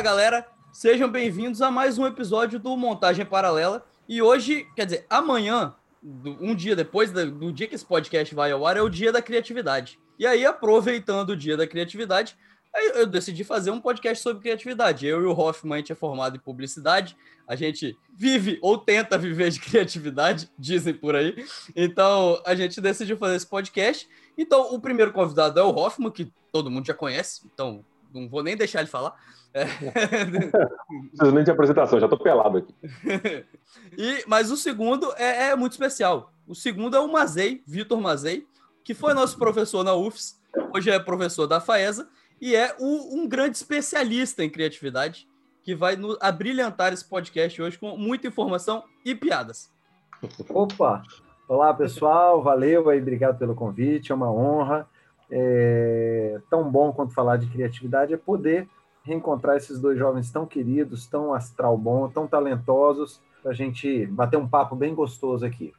Fala galera, sejam bem-vindos a mais um episódio do Montagem Paralela. E hoje, quer dizer, amanhã, um dia depois do dia que esse podcast vai ao ar, é o dia da criatividade. E aí, aproveitando o dia da criatividade, eu decidi fazer um podcast sobre criatividade. Eu e o Hoffman, a gente é formado em publicidade, a gente vive ou tenta viver de criatividade, dizem por aí. Então, a gente decidiu fazer esse podcast. Então, o primeiro convidado é o Hoffman, que todo mundo já conhece, então não vou nem deixar ele falar. É. Não preciso nem de apresentação, já estou pelado aqui. e, mas o segundo é, é, muito especial. O segundo é o Mazei, Vitor Mazei, que foi nosso professor na UFS, hoje é professor da FAESA, e é o, um grande especialista em criatividade, que vai no, abrilhantar esse podcast hoje com muita informação e piadas. Opa! Olá, pessoal, valeu aí, obrigado pelo convite, é uma honra. É, tão bom quanto falar de criatividade é poder reencontrar esses dois jovens tão queridos, tão astral bom, tão talentosos, para a gente bater um papo bem gostoso aqui.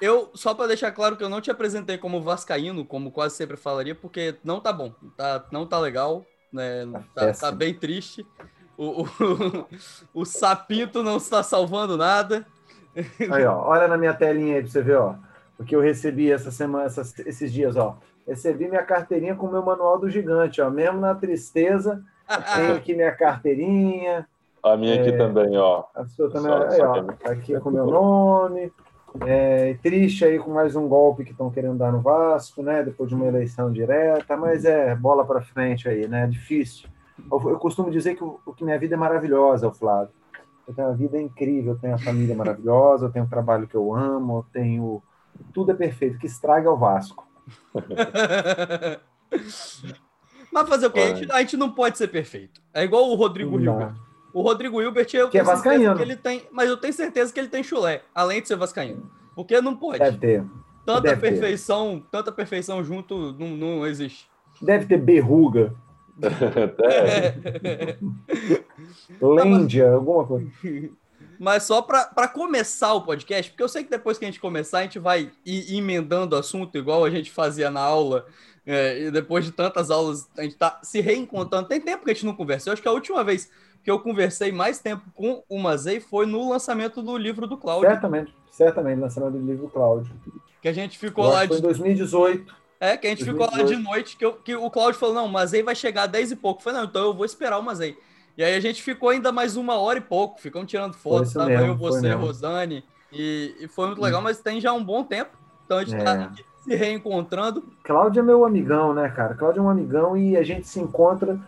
Eu, só para deixar claro que eu não te apresentei como vascaíno, como quase sempre falaria, porque não tá bom, tá, não tá legal, né? Tá, tá, bem triste. O, o, o, sapito não está salvando nada. Aí, ó, olha na minha telinha aí para você ver, ó, o que eu recebi essa semana, essas, esses dias, ó. Recebi minha carteirinha com o meu manual do gigante, ó. Mesmo na tristeza, tenho aqui minha carteirinha. A minha é, aqui também, ó. A sua também, só, aí, ó. Tá aqui com o meu nome. É, triste aí com mais um golpe que estão querendo dar no Vasco, né? Depois de uma eleição direta, mas é bola para frente aí, né? Difícil. Eu, eu costumo dizer que, o, que minha vida é maravilhosa, Flávio. Eu tenho uma vida incrível, eu tenho a família maravilhosa, eu tenho um trabalho que eu amo, eu tenho. Tudo é perfeito. O que estraga é o Vasco. Mas fazer o quê? A gente, a gente, não pode ser perfeito. É igual o Rodrigo não. Hilbert. O Rodrigo Hilbert, eu que é vascaíno. Que ele tem, mas eu tenho certeza que ele tem chulé, além de ser vascaíno. Porque não pode. Deve ter. Tanta Deve perfeição, ter. tanta perfeição junto não, não existe. Deve ter berruga. é. Lândia, alguma coisa. Mas só para começar o podcast, porque eu sei que depois que a gente começar, a gente vai ir emendando o assunto, igual a gente fazia na aula é, e depois de tantas aulas, a gente está se reencontrando. Tem tempo que a gente não conversa. Eu acho que a última vez que eu conversei mais tempo com o Mazei foi no lançamento do livro do Cláudio. Certamente, certamente, lançamento do livro do Cláudio. Que a gente ficou lá. Foi em 2018. É, que a gente 2018. ficou lá de noite, que, eu, que o Cláudio falou: não, o Mazei vai chegar a 10 e pouco. Eu falei, não, então eu vou esperar o Mazei. E aí a gente ficou ainda mais uma hora e pouco, ficamos tirando fotos, tava mesmo, eu, você, Rosane, e, e, foi muito legal, mas tem já um bom tempo. Então a gente tá é. tá aqui se reencontrando. Cláudio é meu amigão, né, cara? Cláudio é um amigão e a gente se encontra,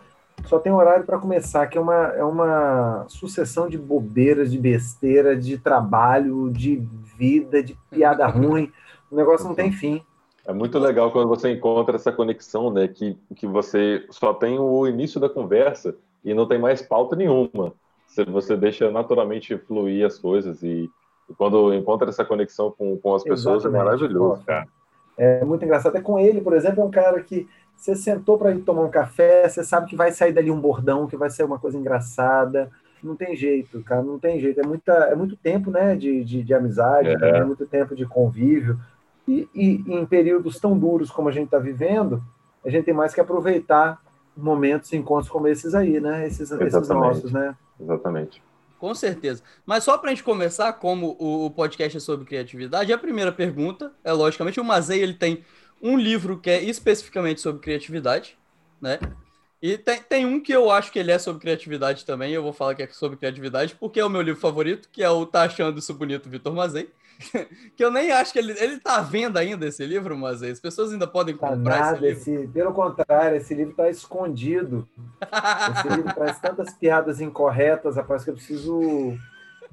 só tem horário para começar, que é uma, é uma sucessão de bobeiras, de besteira, de trabalho, de vida, de piada ruim. O negócio não tem fim. É muito legal quando você encontra essa conexão, né? Que, que você só tem o início da conversa e não tem mais pauta nenhuma. Você, você deixa naturalmente fluir as coisas e, e quando encontra essa conexão com, com as pessoas Exatamente. é maravilhoso, cara. É muito engraçado. É com ele, por exemplo, é um cara que você sentou para ir tomar um café, você sabe que vai sair dali um bordão, que vai ser uma coisa engraçada. Não tem jeito, cara, não tem jeito. É, muita, é muito tempo né, de, de, de amizade, é. é muito tempo de convívio. E, e, e, em períodos tão duros como a gente está vivendo, a gente tem mais que aproveitar momentos, encontros como esses aí, né? Esses, esses nossos, né? Exatamente. Com certeza. Mas só para a gente começar, como o, podcast é sobre criatividade, a primeira pergunta é, logicamente, o Mazei ele tem um livro que é especificamente sobre criatividade, né? E tem, tem um que eu acho que ele é sobre criatividade também, eu vou falar que é sobre criatividade, porque é o meu livro favorito, que é o Tá Achando Isso Bonito, Vitor Mazei. que eu nem acho que ele, ele tá à venda ainda, esse livro, mas as pessoas ainda podem tá comprar tá nada, esse livro. Esse, pelo contrário, esse livro está escondido. esse livro traz tantas piadas incorretas, rapaz, que eu preciso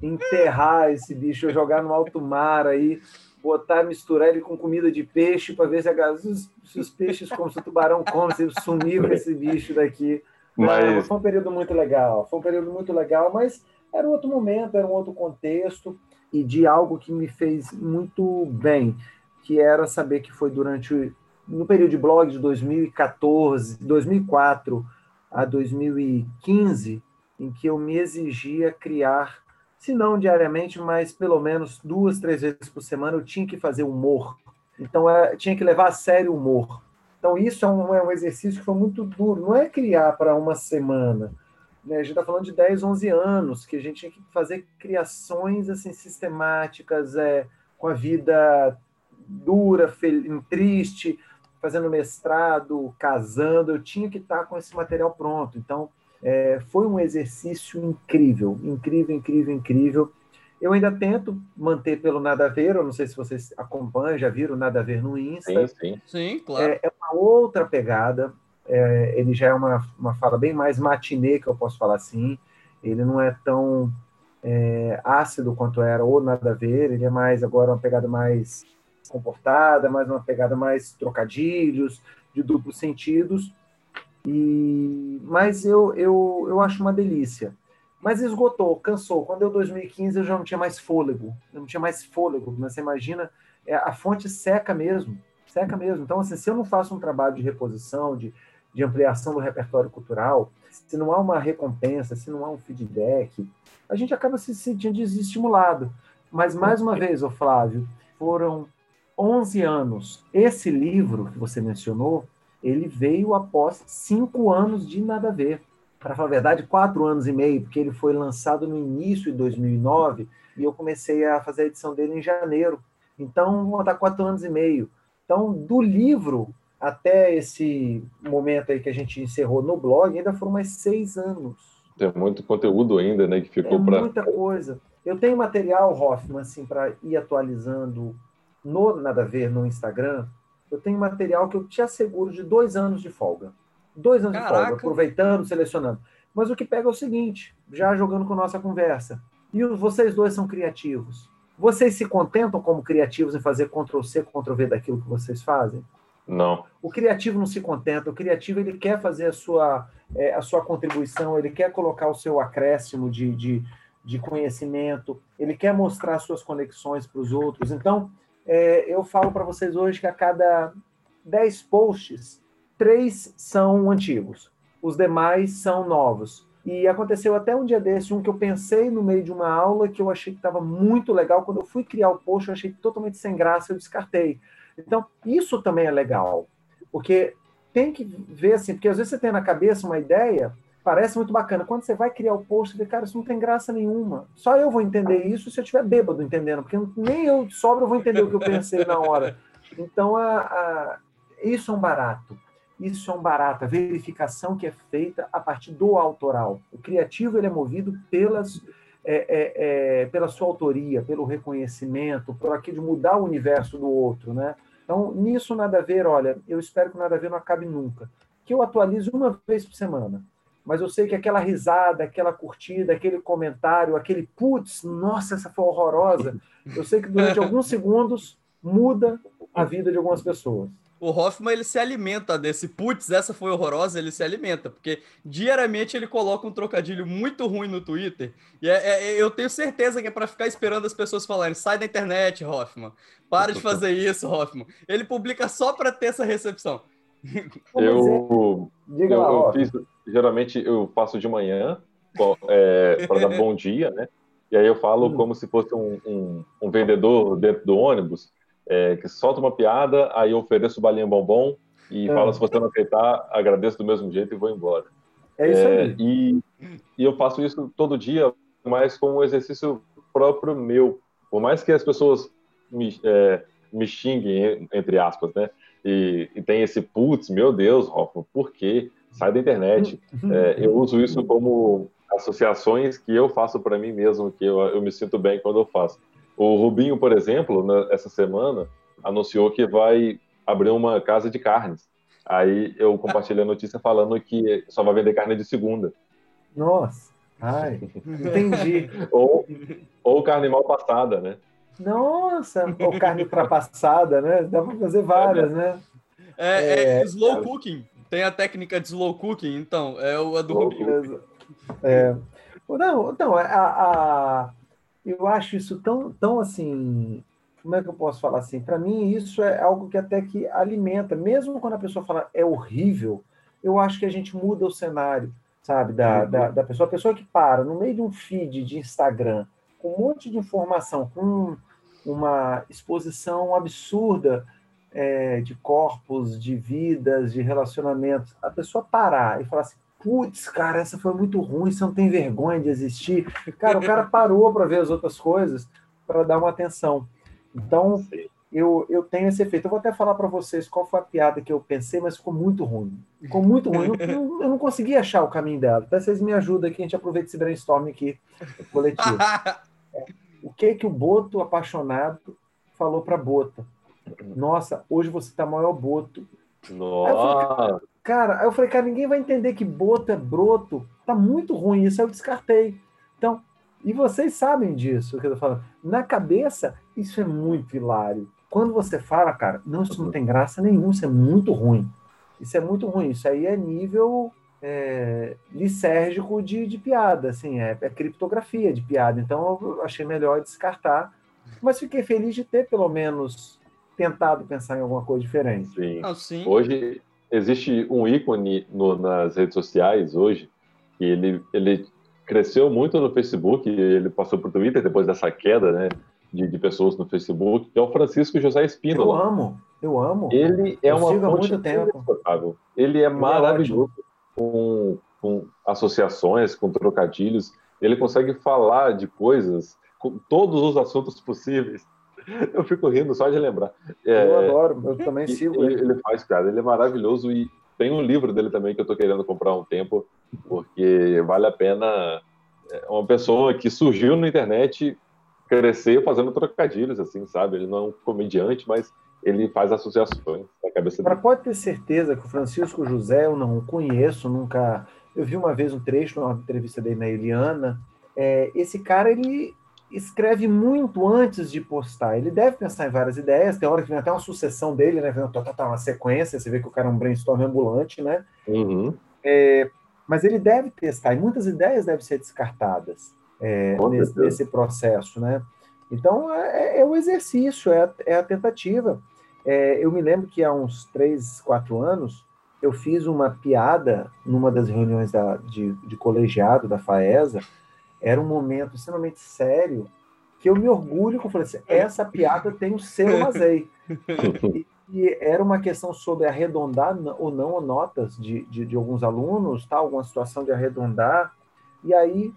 enterrar esse bicho, jogar no alto mar aí, botar, misturar ele com comida de peixe para ver se, a, se, se, os peixes, como se o tubarão come, se sumir com esse bicho daqui. Mas... foi um período muito legal, foi um período muito legal, mas era outro momento, era um outro contexto e de algo que me fez muito bem, que era saber que foi durante no período de blog de 2014, 2004 a 2015, em que eu me exigia criar, se não diariamente, mas pelo menos duas, três vezes por semana, eu tinha que fazer humor. Então, eu tinha que levar a sério o humor. Então, isso é um, é um exercício que foi muito duro. Não é criar para uma semana, né, a gente está falando de 10, 11 anos, que a gente tinha que fazer criações assim sistemáticas, é, com a vida dura, triste, fazendo mestrado, casando, eu tinha que estar com esse material pronto. Então, é, foi um exercício incrível, incrível, incrível, incrível. Eu ainda tento manter pelo Nada a Ver, eu não sei se vocês acompanham, já viram Nada a Ver no Insta. Sim, sim. Sim, claro. É, é uma outra pegada, é, ele já é uma, uma fala bem mais matinê, que eu posso falar assim. Ele não é tão é, ácido quanto era ou Nada a Ver, ele é mais agora uma pegada mais comportada, mais uma pegada mais trocadilhos, de duplos sentidos. E, mas eu, eu, eu acho uma delícia. Mas esgotou, cansou. Quando deu 2015, eu já não tinha mais fôlego. Eu não tinha mais fôlego. Mas você imagina, é, a fonte seca mesmo. Seca mesmo. Então, assim, se eu não faço um trabalho de reposição, de, de ampliação do repertório cultural, se não há uma recompensa, se não há um feedback, a gente acaba se sentindo desestimulado. Mas, mais uma vez, ô Flávio, foram 11 anos. Esse livro que você mencionou, ele veio após cinco anos de nada a ver. Para falar a verdade, quatro anos e meio, porque ele foi lançado no início de 2009 e eu comecei a fazer a edição dele em janeiro. Então, vou botar quatro anos e meio. Então, do livro até esse momento aí que a gente encerrou no blog, ainda foram mais seis anos. Tem muito conteúdo ainda, né, que ficou é para muita coisa. Eu tenho material, Hoffman, assim, para ir atualizando no Nada a Ver, no Instagram, eu tenho material que eu te asseguro de dois anos de folga. Dois anos Caraca. de folga, aproveitando, selecionando. Mas o que pega é o seguinte, já jogando com nossa conversa. E vocês dois são criativos. Vocês se contentam como criativos em fazer Ctrl-C, Ctrl-V daquilo que vocês fazem? Não. O criativo não se contenta. O criativo ele quer fazer a sua, é, a sua contribuição, ele quer colocar o seu acréscimo de, de, de conhecimento, ele quer mostrar suas conexões para os outros. Então, é, eu falo para vocês hoje que a cada 10 posts, três são antigos, os demais são novos. E aconteceu até um dia desse, um que eu pensei no meio de uma aula que eu achei que estava muito legal. Quando eu fui criar o post, eu achei totalmente sem graça, eu descartei. Então, isso também é legal, porque tem que ver assim, porque às vezes você tem na cabeça uma ideia, parece muito bacana. Quando você vai criar o post, você vê, cara, isso não tem graça nenhuma. Só eu vou entender isso se eu estiver bêbado entendendo, porque nem eu de sobra vou entender o que eu pensei na hora. Então, a, a, isso é um barato. Isso é um barato. A verificação que é feita a partir do autoral. O criativo ele é movido pelas, é, é, é, pela sua autoria, pelo reconhecimento, por aquilo de mudar o universo do outro, né? Então, nisso nada a ver, olha, eu espero que nada a ver não acabe nunca. Que eu atualize uma vez por semana mas eu sei que aquela risada, aquela curtida, aquele comentário, aquele putz, nossa, essa foi horrorosa, eu sei que durante alguns segundos muda a vida de algumas pessoas. O Hoffman ele se alimenta desse putz, essa foi horrorosa, ele se alimenta, porque diariamente ele coloca um trocadilho muito ruim no Twitter. E é, é, eu tenho certeza que é para ficar esperando as pessoas falarem: sai da internet, Hoffman, para de fazer isso, Hoffman. Ele publica só para ter essa recepção. Eu, Diga eu, lá, eu fiz, geralmente eu faço de manhã é, para dar bom dia, né? E aí eu falo hum. como se fosse um, um, um vendedor dentro do ônibus é, que solta uma piada, aí eu ofereço balinha bombom e é. falo se você não aceitar, agradeço do mesmo jeito e vou embora. É isso aí. É, e, e eu faço isso todo dia, mas com um exercício próprio meu. Por mais que as pessoas me, é, me xinguem, entre aspas, né? E, e tem esse putz, meu Deus, Hoffman, por quê? Sai da internet. É, eu uso isso como associações que eu faço para mim mesmo, que eu, eu me sinto bem quando eu faço. O Rubinho, por exemplo, né, essa semana, anunciou que vai abrir uma casa de carnes. Aí eu compartilhei a notícia falando que só vai vender carne de segunda. Nossa, ai, entendi. ou, ou carne mal passada, né? Nossa, ou carne ultrapassada, né? Dá para fazer várias, né? É, é, é slow cooking. Tem a técnica de slow cooking, então, é o a do Rubinho. É. Não, então, a, a, eu acho isso tão, tão assim. Como é que eu posso falar assim? Para mim, isso é algo que até que alimenta. Mesmo quando a pessoa fala é horrível, eu acho que a gente muda o cenário, sabe? Da, uhum. da, da pessoa. A pessoa que para no meio de um feed de Instagram com um monte de informação, com uma exposição absurda é, de corpos, de vidas, de relacionamentos, a pessoa parar e falar assim: putz, cara, essa foi muito ruim, você não tem vergonha de existir. Cara, o cara parou para ver as outras coisas para dar uma atenção. Então, eu, eu tenho esse efeito. Eu vou até falar para vocês qual foi a piada que eu pensei, mas ficou muito ruim. Ficou muito ruim. Eu, eu, eu não consegui achar o caminho dela. Até vocês me ajudam aqui, a gente aproveita esse brainstorm aqui coletivo. o que que o Boto apaixonado falou para Bota? Nossa, hoje você tá maior Boto. Nossa! Cara, aí eu falei, cara, ninguém vai entender que Boto é broto. Tá muito ruim isso, aí eu descartei. Então, e vocês sabem disso, o que eu tô falando. Na cabeça, isso é muito hilário. Quando você fala, cara, não, isso não tem graça nenhuma, isso é muito ruim. Isso é muito ruim. Isso aí é nível é, lisérgico de, de piada, assim, é, é criptografia de piada. Então eu achei melhor descartar. Mas fiquei feliz de ter, pelo menos, tentado pensar em alguma coisa diferente. Sim. Ah, sim. Hoje existe um ícone no, nas redes sociais hoje que ele, ele cresceu muito no Facebook, ele passou para o Twitter depois dessa queda, né? de, de, pessoas no Facebook, que é o Francisco José Espíndola. Eu amo, eu amo. Ele é eu uma sigo fonte muito tempo. Ele é maravilhoso é com, com associações, com trocadilhos. Ele consegue falar de coisas, com todos os assuntos possíveis. Eu fico rindo só de lembrar. É, eu adoro, eu também sigo ele. Ele faz, cara, ele é maravilhoso e tem um livro dele também que eu tô querendo comprar há um tempo, porque vale a pena. É uma pessoa que surgiu na internet crescer fazendo trocadilhos, assim, sabe? Ele não é um comediante, mas ele faz associações na cabeça dele. pode ter certeza que o Francisco José eu não conheço, nunca. Eu vi uma vez um trecho numa entrevista dele na Eliana. É, esse cara, ele escreve muito antes de postar. Ele deve pensar em várias ideias. Tem hora que vem até uma sucessão dele, né? Vem uma sequência. Você vê que o cara é um brainstorm ambulante, né? Uhum. É, mas ele deve testar. E muitas ideias devem ser descartadas é, nesse, nesse, processo, né? Então, é, é, o exercício, é a, é a tentativa. É, eu me lembro que há uns três, quatro anos, eu fiz uma piada numa das reuniões da, de, de colegiado da FAESA, era um momento extremamente sério, que eu me orgulho, que eu falei assim, essa piada tem o seu Mazei. E, e, era uma questão sobre arredondar ou não notas de, de, de alguns alunos, tá? alguma situação de arredondar, e aí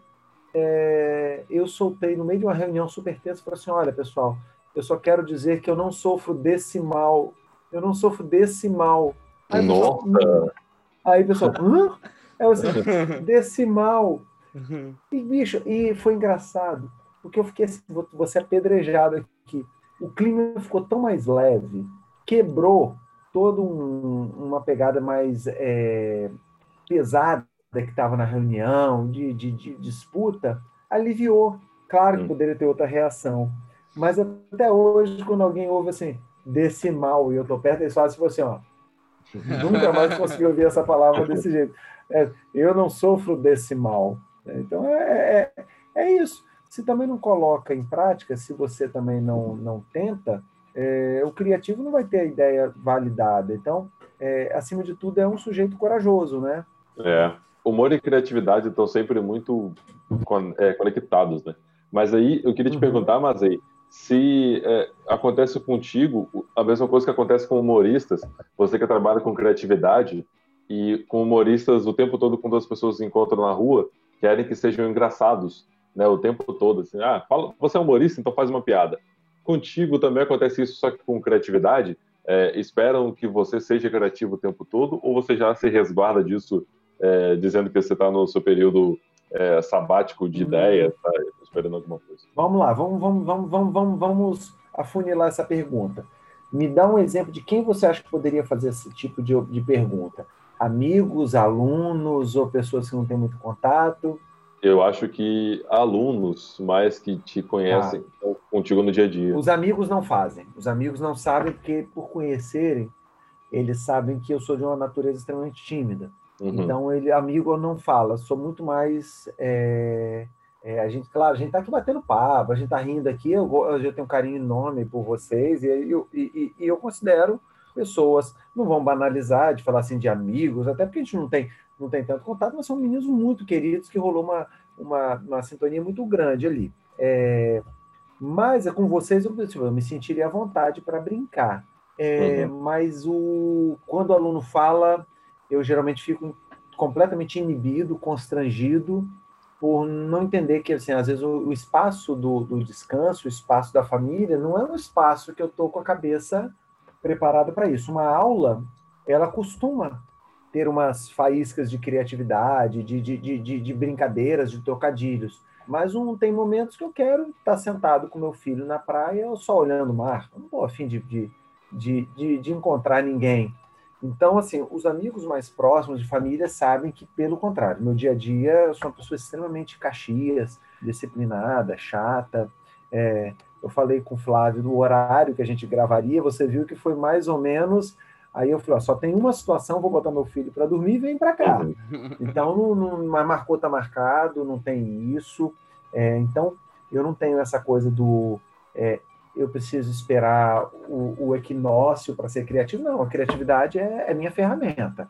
é, eu soltei no meio de uma reunião super tensa e falei assim: olha, pessoal, eu só quero dizer que eu não sofro desse mal. Eu não sofro desse mal. Aí, Nossa! Pessoal, aí, pessoal, hã? É assim, desse mal. E, bicho, e foi engraçado, porque eu fiquei assim, você apedrejado aqui. O clima ficou tão mais leve, quebrou toda um, uma pegada mais é, pesada que estava na reunião, de, de, de, disputa, aliviou. Claro que poderia ter outra reação. Mas até hoje, quando alguém ouve assim, desse mal, e eu tô perto, eles falam assim, ó, nunca mais consegui ouvir essa palavra desse jeito. É, eu não sofro desse mal. Então, é, é, é, isso. Se também não coloca em prática, se você também não, não tenta, é, o criativo não vai ter a ideia validada. Então, é, acima de tudo, é um sujeito corajoso, né? É humor e criatividade estão sempre muito é, conectados, né? Mas aí eu queria te uhum. perguntar, mas aí se é, acontece contigo a mesma coisa que acontece com humoristas, você que trabalha com criatividade e com humoristas o tempo todo quando as pessoas se encontram na rua querem que sejam engraçados, né? O tempo todo, assim, ah, fala, você é humorista, então faz uma piada. Contigo também acontece isso só que com criatividade. É, esperam que você seja criativo o tempo todo ou você já se resguarda disso é, dizendo que você está no seu período é, sabático de hum. ideia, tá esperando alguma coisa. Vamos lá, vamos, vamos, vamos, vamos, vamos, vamos afunilar essa pergunta. Me dá um exemplo de quem você acha que poderia fazer esse tipo de, de pergunta. Amigos, alunos ou pessoas que não têm muito contato? Eu acho que alunos mais que te conhecem ah. contigo no dia a dia. Os amigos não fazem. Os amigos não sabem porque, por conhecerem, eles sabem que eu sou de uma natureza extremamente tímida. Uhum. Então, ele, amigo, não fala, sou muito mais. É, é, a gente, claro, a gente tá aqui batendo papo, a gente tá rindo aqui, eu, eu tenho um carinho enorme por vocês, e eu, e, e eu considero pessoas, não vão banalizar de falar assim de amigos, até porque a gente não tem, não tem tanto contato, mas são meninos muito queridos que rolou uma, uma, uma sintonia muito grande ali. É, mas é com vocês eu, eu me sentiria à vontade para brincar. É, uhum. Mas o, quando o aluno fala, eu geralmente fico completamente inibido, constrangido, por não entender que, assim, às vezes o, o espaço do, do, descanso, o espaço da família, não é um espaço que eu estou com a cabeça preparada para isso. Uma aula, ela costuma ter umas faíscas de criatividade, de, de, de, de brincadeiras, de trocadilhos. Mas um, tem momentos que eu quero estar sentado com meu filho na praia, só olhando o mar. Eu não estou afim de, de, de, de, encontrar ninguém. Então, assim, os amigos mais próximos de família sabem que, pelo contrário, no dia a dia eu sou uma pessoa extremamente caxias, disciplinada, chata. É, eu falei com o Flávio do horário que a gente gravaria, você viu que foi mais ou menos. Aí eu falei: ó, só tem uma situação, vou botar meu filho para dormir e vem para cá. Uhum. Então, não, não, marcou, tá marcado, não tem isso. É, então, eu não tenho essa coisa do. É, eu preciso esperar o, o equinócio para ser criativo. Não, a criatividade é, é, minha ferramenta.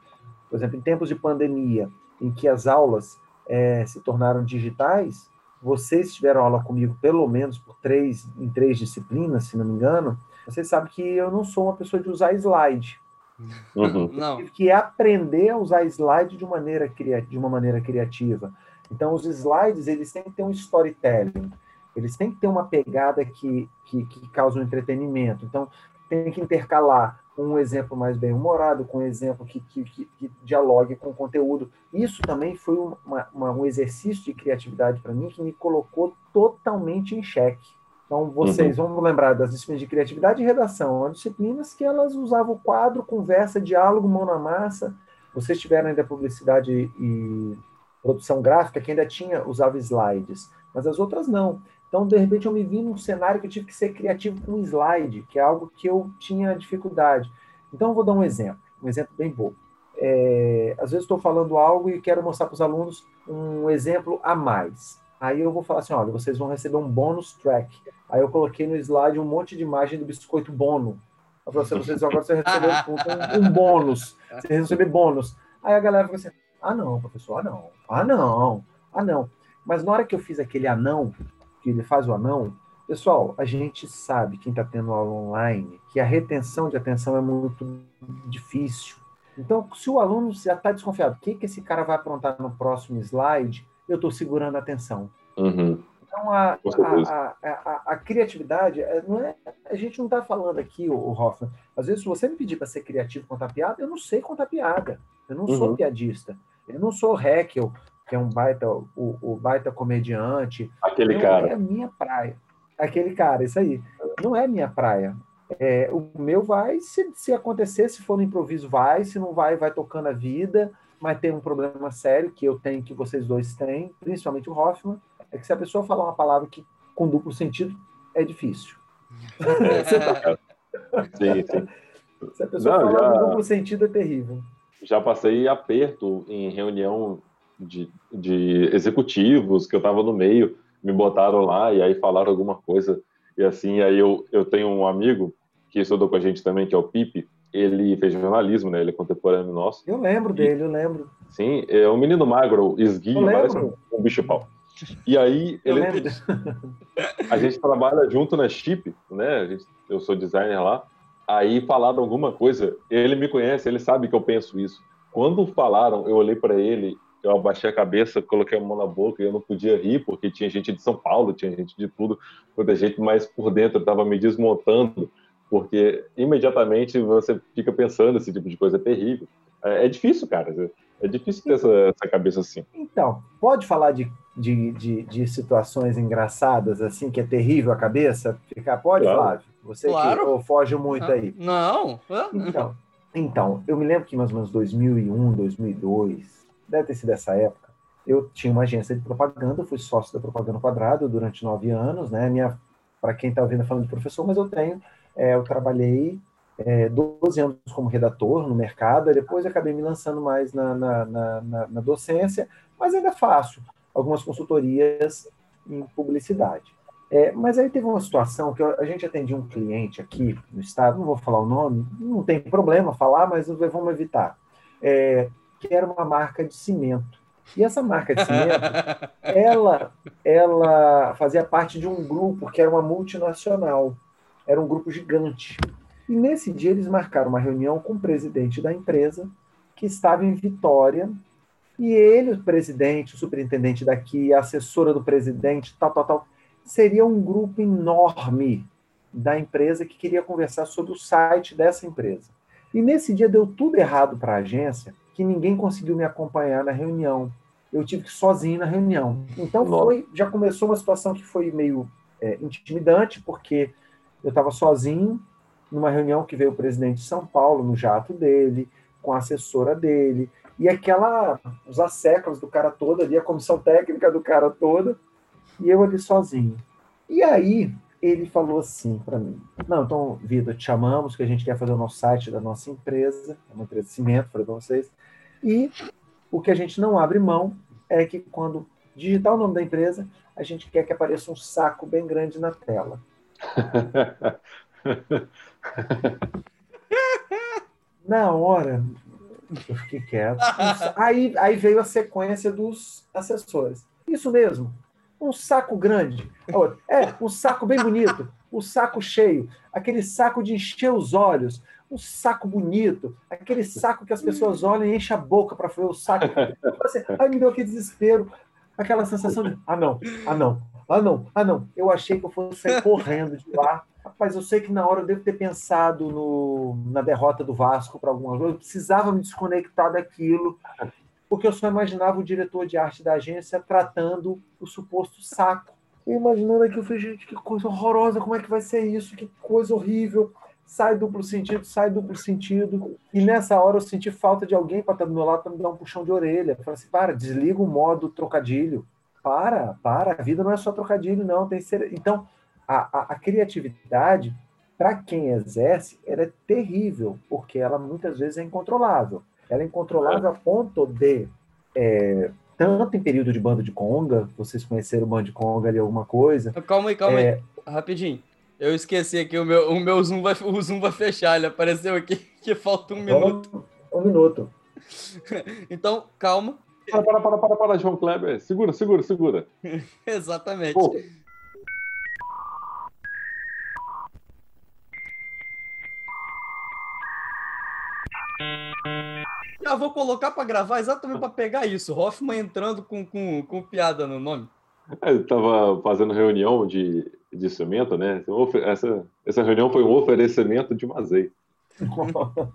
Por exemplo, em tempos de pandemia, em que as aulas é, se tornaram digitais, vocês tiveram aula comigo pelo menos por três, em três disciplinas, se não me engano, vocês sabem que eu não sou uma pessoa de usar slide. Uhum. Eu tive que aprender a usar slide de, maneira, de uma maneira criativa. Então, os slides, eles têm que ter um storytelling. Eles têm que ter uma pegada que, que, que causa um entretenimento. Então, tem que intercalar um exemplo mais bem-humorado, com um exemplo que, que, que, que, dialogue com o conteúdo. Isso também foi uma, uma, um exercício de criatividade para mim que me colocou totalmente em xeque. Então, vocês uhum. vamos lembrar das disciplinas de criatividade e redação, disciplinas que elas usavam quadro, conversa, diálogo, mão na massa. Vocês tiveram ainda publicidade e produção gráfica que ainda tinha usava slides, mas as outras não. Então, de repente, eu me vi num cenário que eu tive que ser criativo com um slide, que é algo que eu tinha dificuldade. Então, eu vou dar um exemplo, um exemplo bem bobo. É, às vezes estou falando algo e quero mostrar para os alunos um exemplo a mais. Aí eu vou falar assim, olha, vocês vão receber um bônus track. Aí eu coloquei no slide um monte de imagem do biscoito bono. Eu falei assim, vocês agora você recebeu um, um bônus. Você receber bônus. Aí a galera falou assim, ah não, professor, ah não, ah não, ah não. Mas na hora que eu fiz aquele anão, que ele faz o anão, pessoal, a gente sabe, quem está tendo aula online, que a retenção de atenção é muito difícil. Então, se o aluno já está desconfiado, o que, que esse cara vai aprontar no próximo slide, eu estou segurando a atenção. Uhum. Então, a, a, a, a, criatividade, é, não é, a gente não está falando aqui, o, Hoffman, às vezes, se você me pedir para ser criativo contar piada, eu não sei contar piada. Eu não uhum. sou piadista. Eu não sou Heckel, que é um baita, o, o baita comediante. Aquele não cara. é a minha praia. Aquele cara, isso aí. Não é minha praia. É, o meu vai, se, se acontecer, se for no improviso, vai, se não vai, vai tocando a vida, mas tem um problema sério que eu tenho, que vocês dois têm, principalmente o Hoffman, é que se a pessoa falar uma palavra que com duplo sentido, é difícil. sim, sim. Se a pessoa não, falar já... com duplo sentido, é terrível. Já passei aperto em reunião de, de executivos que eu estava no meio, me botaram lá e aí falaram alguma coisa. E assim, aí eu, eu tenho um amigo que estudou com a gente também, que é o Pipe, ele fez jornalismo, né? Ele é contemporâneo nosso. Eu lembro e, dele, eu lembro. Sim, é um menino magro, esguio, parece um, um bicho-pau. E aí, ele, a gente trabalha junto na Chip, né? Gente, eu sou designer lá. Aí falaram alguma coisa, ele me conhece, ele sabe que eu penso isso. Quando falaram, eu olhei para ele eu abaixei a cabeça, coloquei a mão na boca e eu não podia rir, porque tinha gente de São Paulo, tinha gente de tudo, toda gente, mas por dentro eu estava me desmontando, porque imediatamente você fica pensando esse tipo de coisa é terrível. É, é difícil, cara. É difícil ter essa, essa cabeça assim. Então, pode falar de, de, de, de, situações engraçadas, assim, que é terrível a cabeça? Ficar, pode, claro. Flávio? Você claro. que foge muito ah, aí. Não. Então, então, eu me lembro que mais ou menos 2001, 2002, deve ter sido essa época, eu tinha uma agência de propaganda, fui sócio da Propaganda Quadrado durante nove anos, né? Minha, para quem está ouvindo falando de professor, mas eu tenho, é, eu trabalhei é, 12 anos como redator no mercado, depois acabei me lançando mais na, na, na, na, docência, mas ainda faço algumas consultorias em publicidade. É, mas aí teve uma situação que a gente atendia um cliente aqui no estado, não vou falar o nome, não tem problema falar, mas vamos evitar. É, que era uma marca de cimento. E essa marca de cimento, ela, ela fazia parte de um grupo que era uma multinacional, era um grupo gigante. E nesse dia eles marcaram uma reunião com o presidente da empresa, que estava em Vitória, E ele, o presidente, o superintendente daqui, a assessora do presidente, tal, tal, tal, seria um grupo enorme da empresa que queria conversar sobre o site dessa empresa. E nesse dia deu tudo errado para a agência, que ninguém conseguiu me acompanhar na reunião. Eu tive que ir sozinho na reunião. Então foi, já começou uma situação que foi meio é, intimidante, porque eu estava sozinho numa reunião que veio o presidente de São Paulo no jato dele, com a assessora dele, e aquela, os asseclas do cara todo ali, a comissão técnica do cara toda, e eu ali sozinho. E aí ele falou assim para mim: Não, então, Vida, te chamamos, que a gente quer fazer o nosso site da nossa empresa, é uma empresa de cimento, falei para vocês, e o que a gente não abre mão é que quando digitar o nome da empresa, a gente quer que apareça um saco bem grande na tela. na hora, eu fiquei quieto. Aí, aí veio a sequência dos assessores. Isso mesmo. Um saco grande. É, um saco bem bonito. Um saco cheio. Aquele saco de encher os olhos. Um saco bonito. Aquele saco que as pessoas olham e enchem a boca para ver o saco. Assim, aí me deu aquele desespero. Aquela sensação de, ah, não, ah, não, ah, não, ah, não. Eu achei que eu fosse sair correndo de lá Rapaz, eu sei que na hora eu devo ter pensado no, na derrota do Vasco para alguma coisa. Eu precisava me desconectar daquilo, porque eu só imaginava o diretor de arte da agência tratando o suposto saco. Eu imaginando aquilo, eu falei, gente, que coisa horrorosa, como é que vai ser isso? Que coisa horrível. Sai duplo sentido, sai duplo sentido. E nessa hora eu senti falta de alguém para estar do meu lado para me dar um puxão de orelha. Eu falei assim, para, desliga o modo trocadilho. Para, para, a vida não é só trocadilho, não. Tem ser... Então, a, a, a criatividade, para quem exerce, ela é terrível, porque ela muitas vezes é incontrolável. Ela é incontrolável a ponto de, é, tanto em período de bando de conga, vocês conheceram o bando de conga ali, alguma coisa. Calma aí, calma é... aí, rapidinho. Eu esqueci aqui, o meu, o meu zoom, vai, o zoom vai fechar, ele apareceu aqui que falta um minuto. Um, minuto. então, calma. Para, para, para, para, para, João Kleber. Segura, segura, segura. Exatamente. Pô. Já vou colocar para gravar exatamente para pegar isso. Hoffman entrando com, com, com piada no nome. É, eu estava fazendo reunião de, de cimento, né? Essa, essa reunião foi um oferecimento de Mazei.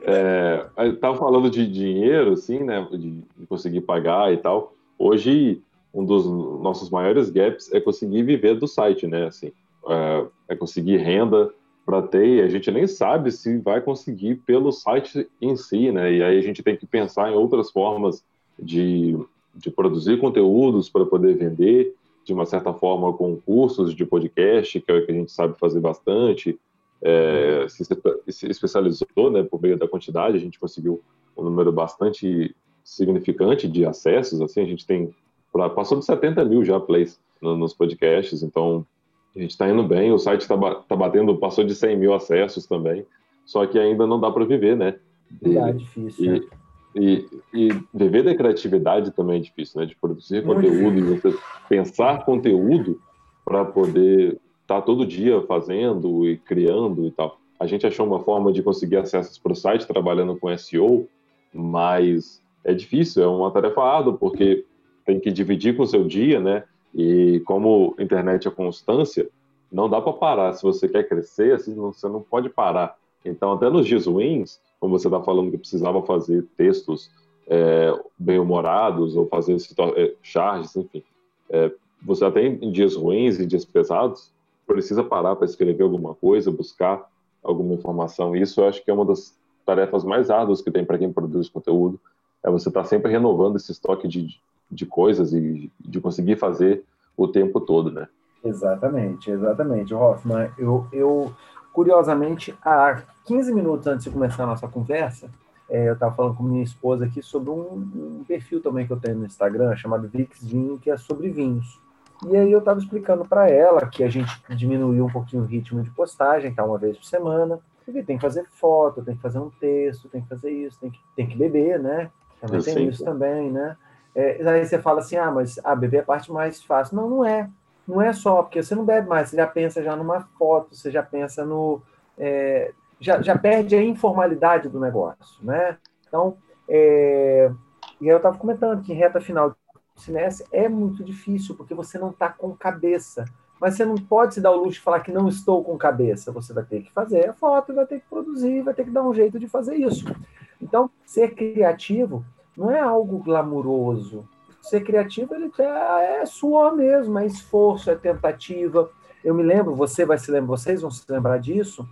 é, estava falando de dinheiro, assim, né? De, de conseguir pagar e tal. Hoje, um dos nossos maiores gaps é conseguir viver do site, né? Assim, é, é conseguir renda para e a gente nem sabe se vai conseguir pelo site em si, né? E aí a gente tem que pensar em outras formas de, de produzir conteúdos para poder vender, de uma certa forma com cursos de podcast, que é o que a gente sabe fazer bastante, é, se, especializou, né, por meio da quantidade, a gente conseguiu um número bastante significante de acessos, assim, a gente tem, passou de 70 mil já plays no, nos podcasts, então a gente está indo bem, o site está tá batendo, passou de 100 mil acessos também, só que ainda não dá para viver, né? E, é difícil. E, e, e, viver da criatividade também é difícil, né? De produzir Muito conteúdo e você pensar conteúdo para poder estar tá todo dia fazendo e criando e tal. A gente achou uma forma de conseguir acessos para o site trabalhando com SEO, mas é difícil, é uma tarefa árdua, porque tem que dividir com o seu dia, né? E como internet é constância, não dá para parar. Se você quer crescer, você não pode parar. Então, até nos dias ruins, como você está falando que precisava fazer textos é, bem-humorados ou fazer é, charges, enfim, é, você até em dias ruins e dias pesados, precisa parar para escrever alguma coisa, buscar alguma informação. Isso eu acho que é uma das tarefas mais árduas que tem para quem produz conteúdo, é você estar tá sempre renovando esse estoque de, de coisas e de conseguir fazer o tempo todo, né? Exatamente, exatamente. Hoffman, eu, eu curiosamente, há 15 minutos antes de começar a nossa conversa, é, eu estava falando com minha esposa aqui sobre um, um, perfil também que eu tenho no Instagram, chamado Vix Vinho, que é sobre vinhos. E aí eu estava explicando para ela que a gente diminuiu um pouquinho o ritmo de postagem, tá uma vez por semana, porque tem que fazer foto, tem que fazer um texto, tem que fazer isso, tem que, tem que beber, né? Também tem isso também, né? É, aí você fala assim, ah, mas a beber é a parte mais fácil. Não, não é. Não é só, porque você não bebe mais, você já pensa já numa foto, você já pensa no. É, já, já perde a informalidade do negócio, né? Então, é, E eu estava comentando que em reta final do semestre é muito difícil, porque você não está com cabeça. Mas você não pode se dar o luxo de falar que não estou com cabeça. Você vai ter que fazer a foto, vai ter que produzir, vai ter que dar um jeito de fazer isso. Então, ser criativo não é algo glamuroso. Ser criativo ele é, é suor mesmo, é esforço, é tentativa. Eu me lembro, você vai se lembrar, vocês vão se lembrar disso,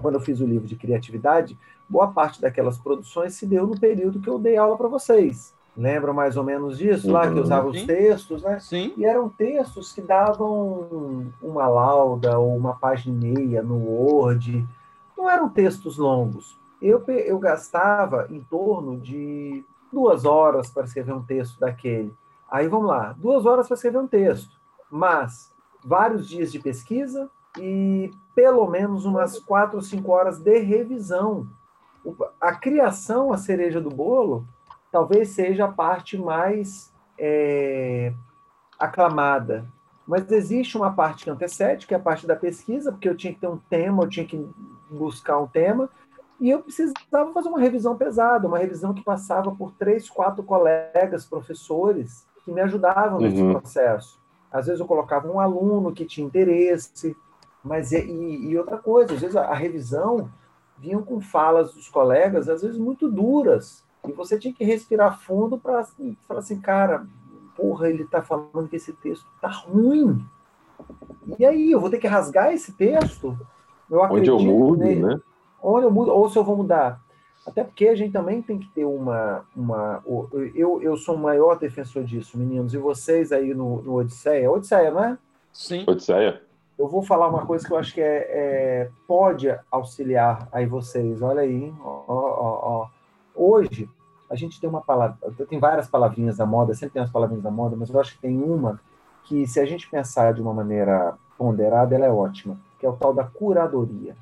quando eu fiz o livro de criatividade, boa parte daquelas produções se deu no período que eu dei aula para vocês. Lembra mais ou menos disso? Lá que eu usava os textos, né? Sim. E eram textos que davam uma lauda ou uma página e meia no Word. Não eram textos longos. Eu, eu gastava em torno de duas horas para escrever um texto daquele. Aí vamos lá, duas horas para escrever um texto, mas vários dias de pesquisa e pelo menos umas quatro ou cinco horas de revisão. A criação, a cereja do bolo, talvez seja a parte mais é, aclamada. Mas existe uma parte que antecede, que é a parte da pesquisa, porque eu tinha que ter um tema, eu tinha que buscar um tema, e eu precisava fazer uma revisão pesada, uma revisão que passava por três, quatro colegas, professores, que me ajudavam nesse uhum. processo. Às vezes eu colocava um aluno que tinha interesse, mas e, e outra coisa, às vezes a, a revisão vinha com falas dos colegas, às vezes muito duras, e você tinha que respirar fundo para assim, falar assim, cara, porra, ele está falando que esse texto tá ruim. E aí, eu vou ter que rasgar esse texto? Eu Onde eu mudo, nele. né? Onde eu mudo, ou se eu vou mudar. Até porque a gente também tem que ter uma. uma eu, eu sou o maior defensor disso, meninos. E vocês aí no, no Odisseia. Odisseia, não é? Sim. Odisseia. Eu vou falar uma coisa que eu acho que é, é pode auxiliar aí vocês. Olha aí. Ó, ó, ó. Hoje, a gente tem uma palavra. Tem várias palavrinhas da moda, sempre tem as palavrinhas da moda, mas eu acho que tem uma que, se a gente pensar de uma maneira ponderada, ela é ótima, que é o tal da curadoria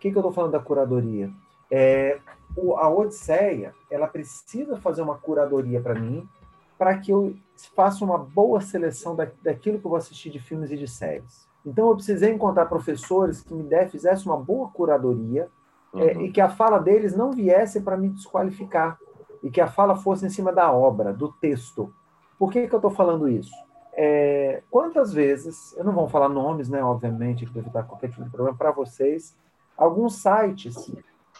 que, que eu estou falando da curadoria? É, o, a Odisseia, ela precisa fazer uma curadoria para mim, para que eu faça uma boa seleção da, daquilo que eu vou assistir de filmes e de séries. Então, eu precisei encontrar professores que me der, fizessem uma boa curadoria é, uhum. é, e que a fala deles não viesse para me desqualificar e que a fala fosse em cima da obra, do texto. Por que, que eu estou falando isso? É, quantas vezes, eu não vou falar nomes, né, obviamente, para evitar qualquer tipo de problema para vocês, Alguns sites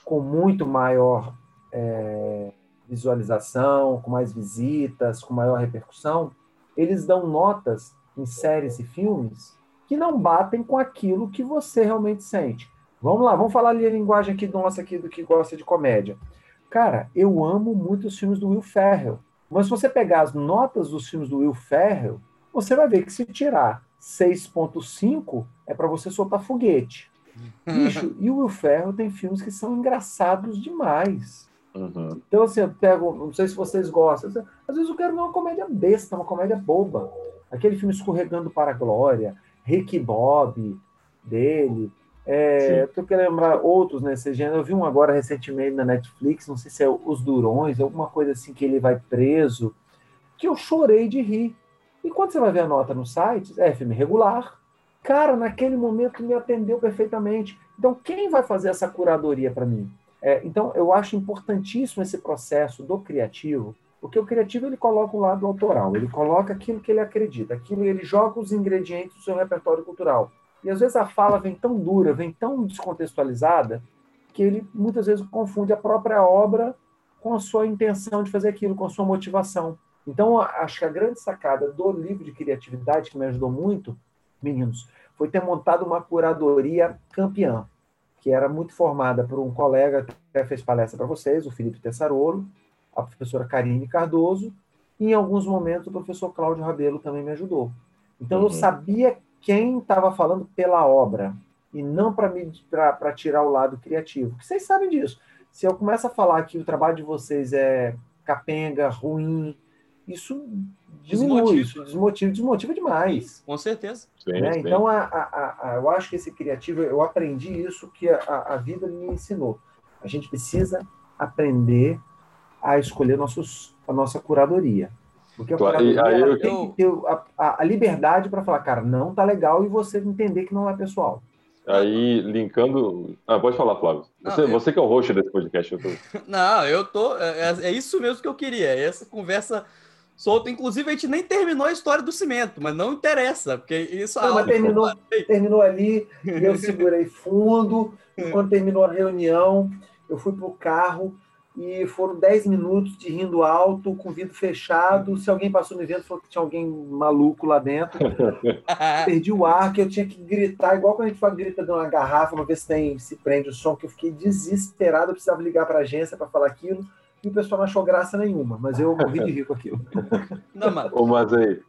com muito maior é, visualização, com mais visitas, com maior repercussão, eles dão notas em séries e filmes que não batem com aquilo que você realmente sente. Vamos lá, vamos falar ali a linguagem aqui nossa aqui do que gosta de comédia. Cara, eu amo muito os filmes do Will Ferrell, mas se você pegar as notas dos filmes do Will Ferrell, você vai ver que se tirar 6.5 é para você soltar foguete. Bicho, e o Will Ferrell tem filmes que são engraçados demais. Uhum. Então, assim, eu pego, não sei se vocês gostam, às vezes eu quero ver uma comédia besta, uma comédia boba. Aquele filme Escorregando para a Glória, Rick Bob, dele. É, eu quero lembrar outros nesse gênero. Eu vi um agora recentemente na Netflix, não sei se é Os Durões, alguma coisa assim que ele vai preso, que eu chorei de rir. E quando você vai ver a nota no site, é filme regular, Cara, naquele momento me atendeu perfeitamente. Então, quem vai fazer essa curadoria para mim? É, então, eu acho importantíssimo esse processo do criativo, porque o criativo ele coloca o lado autoral, ele coloca aquilo que ele acredita, aquilo ele joga os ingredientes do seu repertório cultural. E às vezes a fala vem tão dura, vem tão descontextualizada, que ele muitas vezes confunde a própria obra com a sua intenção de fazer aquilo, com a sua motivação. Então, acho que a grande sacada do livro de criatividade, que me ajudou muito, meninos, foi ter montado uma curadoria campeã, que era muito formada por um colega que até fez palestra para vocês, o Felipe Tessarolo, a professora Karine Cardoso, e em alguns momentos o professor Cláudio Rabelo também me ajudou. Então uhum. eu sabia quem estava falando pela obra, e não para tirar o lado criativo. Porque vocês sabem disso. Se eu começo a falar que o trabalho de vocês é capenga, ruim, isso diminui, desmotiva. isso desmotiva, desmotiva demais. Com certeza. Sim, né? sim. Então, a, a, a, eu acho que esse criativo, eu aprendi isso que a, vida me ensinou. A gente precisa aprender a escolher nossos, a nossa curadoria. Porque a curadoria aí, eu... tem que ter a, a liberdade para falar, cara, não tá legal, e você entender que não é pessoal. Aí, linkando. Ah, pode falar, Flávio. Você, não, eu... você que é o host desse podcast. Eu tô... Não, eu tô. É, é, isso mesmo que eu queria. Essa conversa solta. Inclusive, a gente nem terminou a história do cimento, mas não interessa, porque isso. Não, mas terminou, terminou ali, eu segurei fundo. E quando terminou a reunião, eu fui pro carro e foram 10 minutos de rindo alto, com o vidro fechado. Se alguém passou no evento, falou que tinha alguém maluco lá dentro. Perdi o ar, que eu tinha que gritar, igual quando a gente fala, grita de uma garrafa, uma vez se, tem, se prende o som, que eu fiquei desesperado, eu precisava ligar para a agência para falar aquilo, e o pessoal não achou graça nenhuma, mas eu morri de rir com aquilo. Não, mas... Ô, mas aí,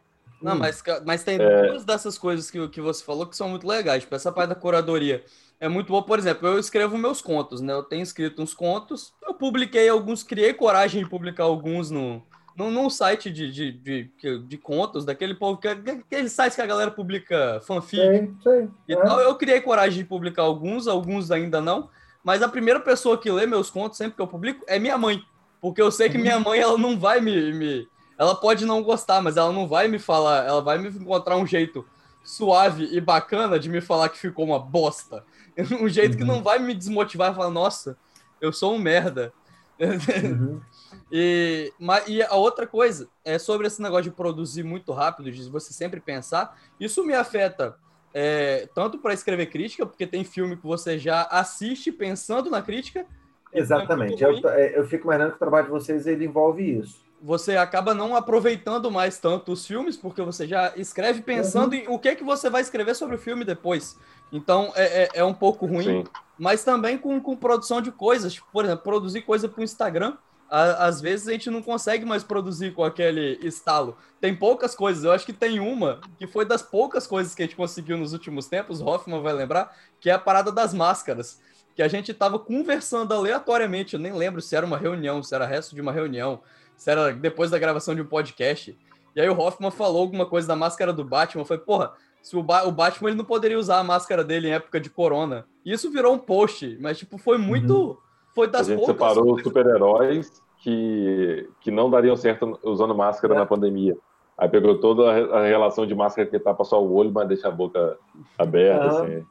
não, mas, mas tem é... duas dessas coisas que, que você falou que são muito legais. Tipo, essa parte da curadoria é muito boa. Por exemplo, eu escrevo meus contos, né? Eu tenho escrito uns contos. Eu publiquei alguns, criei coragem de publicar alguns no, no, num site de, de, de, de, contos, daquele povo, que, aquele site que a galera publica fanfic sim, sim, e é. tal. Eu criei coragem de publicar alguns, alguns ainda não. Mas a primeira pessoa que lê meus contos, sempre que eu publico, é minha mãe. Porque eu sei que minha mãe, ela não vai me, me ela pode não gostar, mas ela não vai me falar, ela vai me encontrar um jeito suave e bacana de me falar que ficou uma bosta. Um jeito uhum. que não uhum. vai me desmotivar e falar, nossa, eu sou um merda. Uhum. e, e a outra coisa é sobre esse negócio de produzir muito rápido, de você sempre pensar. Isso me afeta é, tanto para escrever crítica, porque tem filme que você já assiste pensando na crítica. Exatamente. Eu, é, eu fico imaginando que o trabalho de vocês ele envolve isso você acaba não aproveitando mais tanto os filmes, porque você já escreve pensando uhum. em o que, que você vai escrever sobre o filme depois. Então é, é, é um pouco ruim, Sim. mas também com, com produção de coisas. Tipo, por exemplo, produzir coisa para o Instagram. A, às vezes a gente não consegue mais produzir com aquele estalo. Tem poucas coisas. Eu acho que tem uma que foi das poucas coisas que a gente conseguiu nos últimos tempos. Hoffman vai lembrar, que é a parada das máscaras. Que a gente estava conversando aleatoriamente. Eu nem lembro se era uma reunião, se era resto de uma reunião se era depois da gravação de um podcast. E aí o Hoffman falou alguma coisa da máscara do Batman. Eu falei, porra, se o, ba o Batman ele não poderia usar a máscara dele em época de corona. E isso virou um post, mas tipo, foi muito. Uhum. Foi das a gente poucas. separou os super-heróis que, que não dariam certo usando máscara é. na pandemia. Aí pegou toda a relação de máscara que tapa só o olho, mas deixa a boca aberta. Ah. Assim.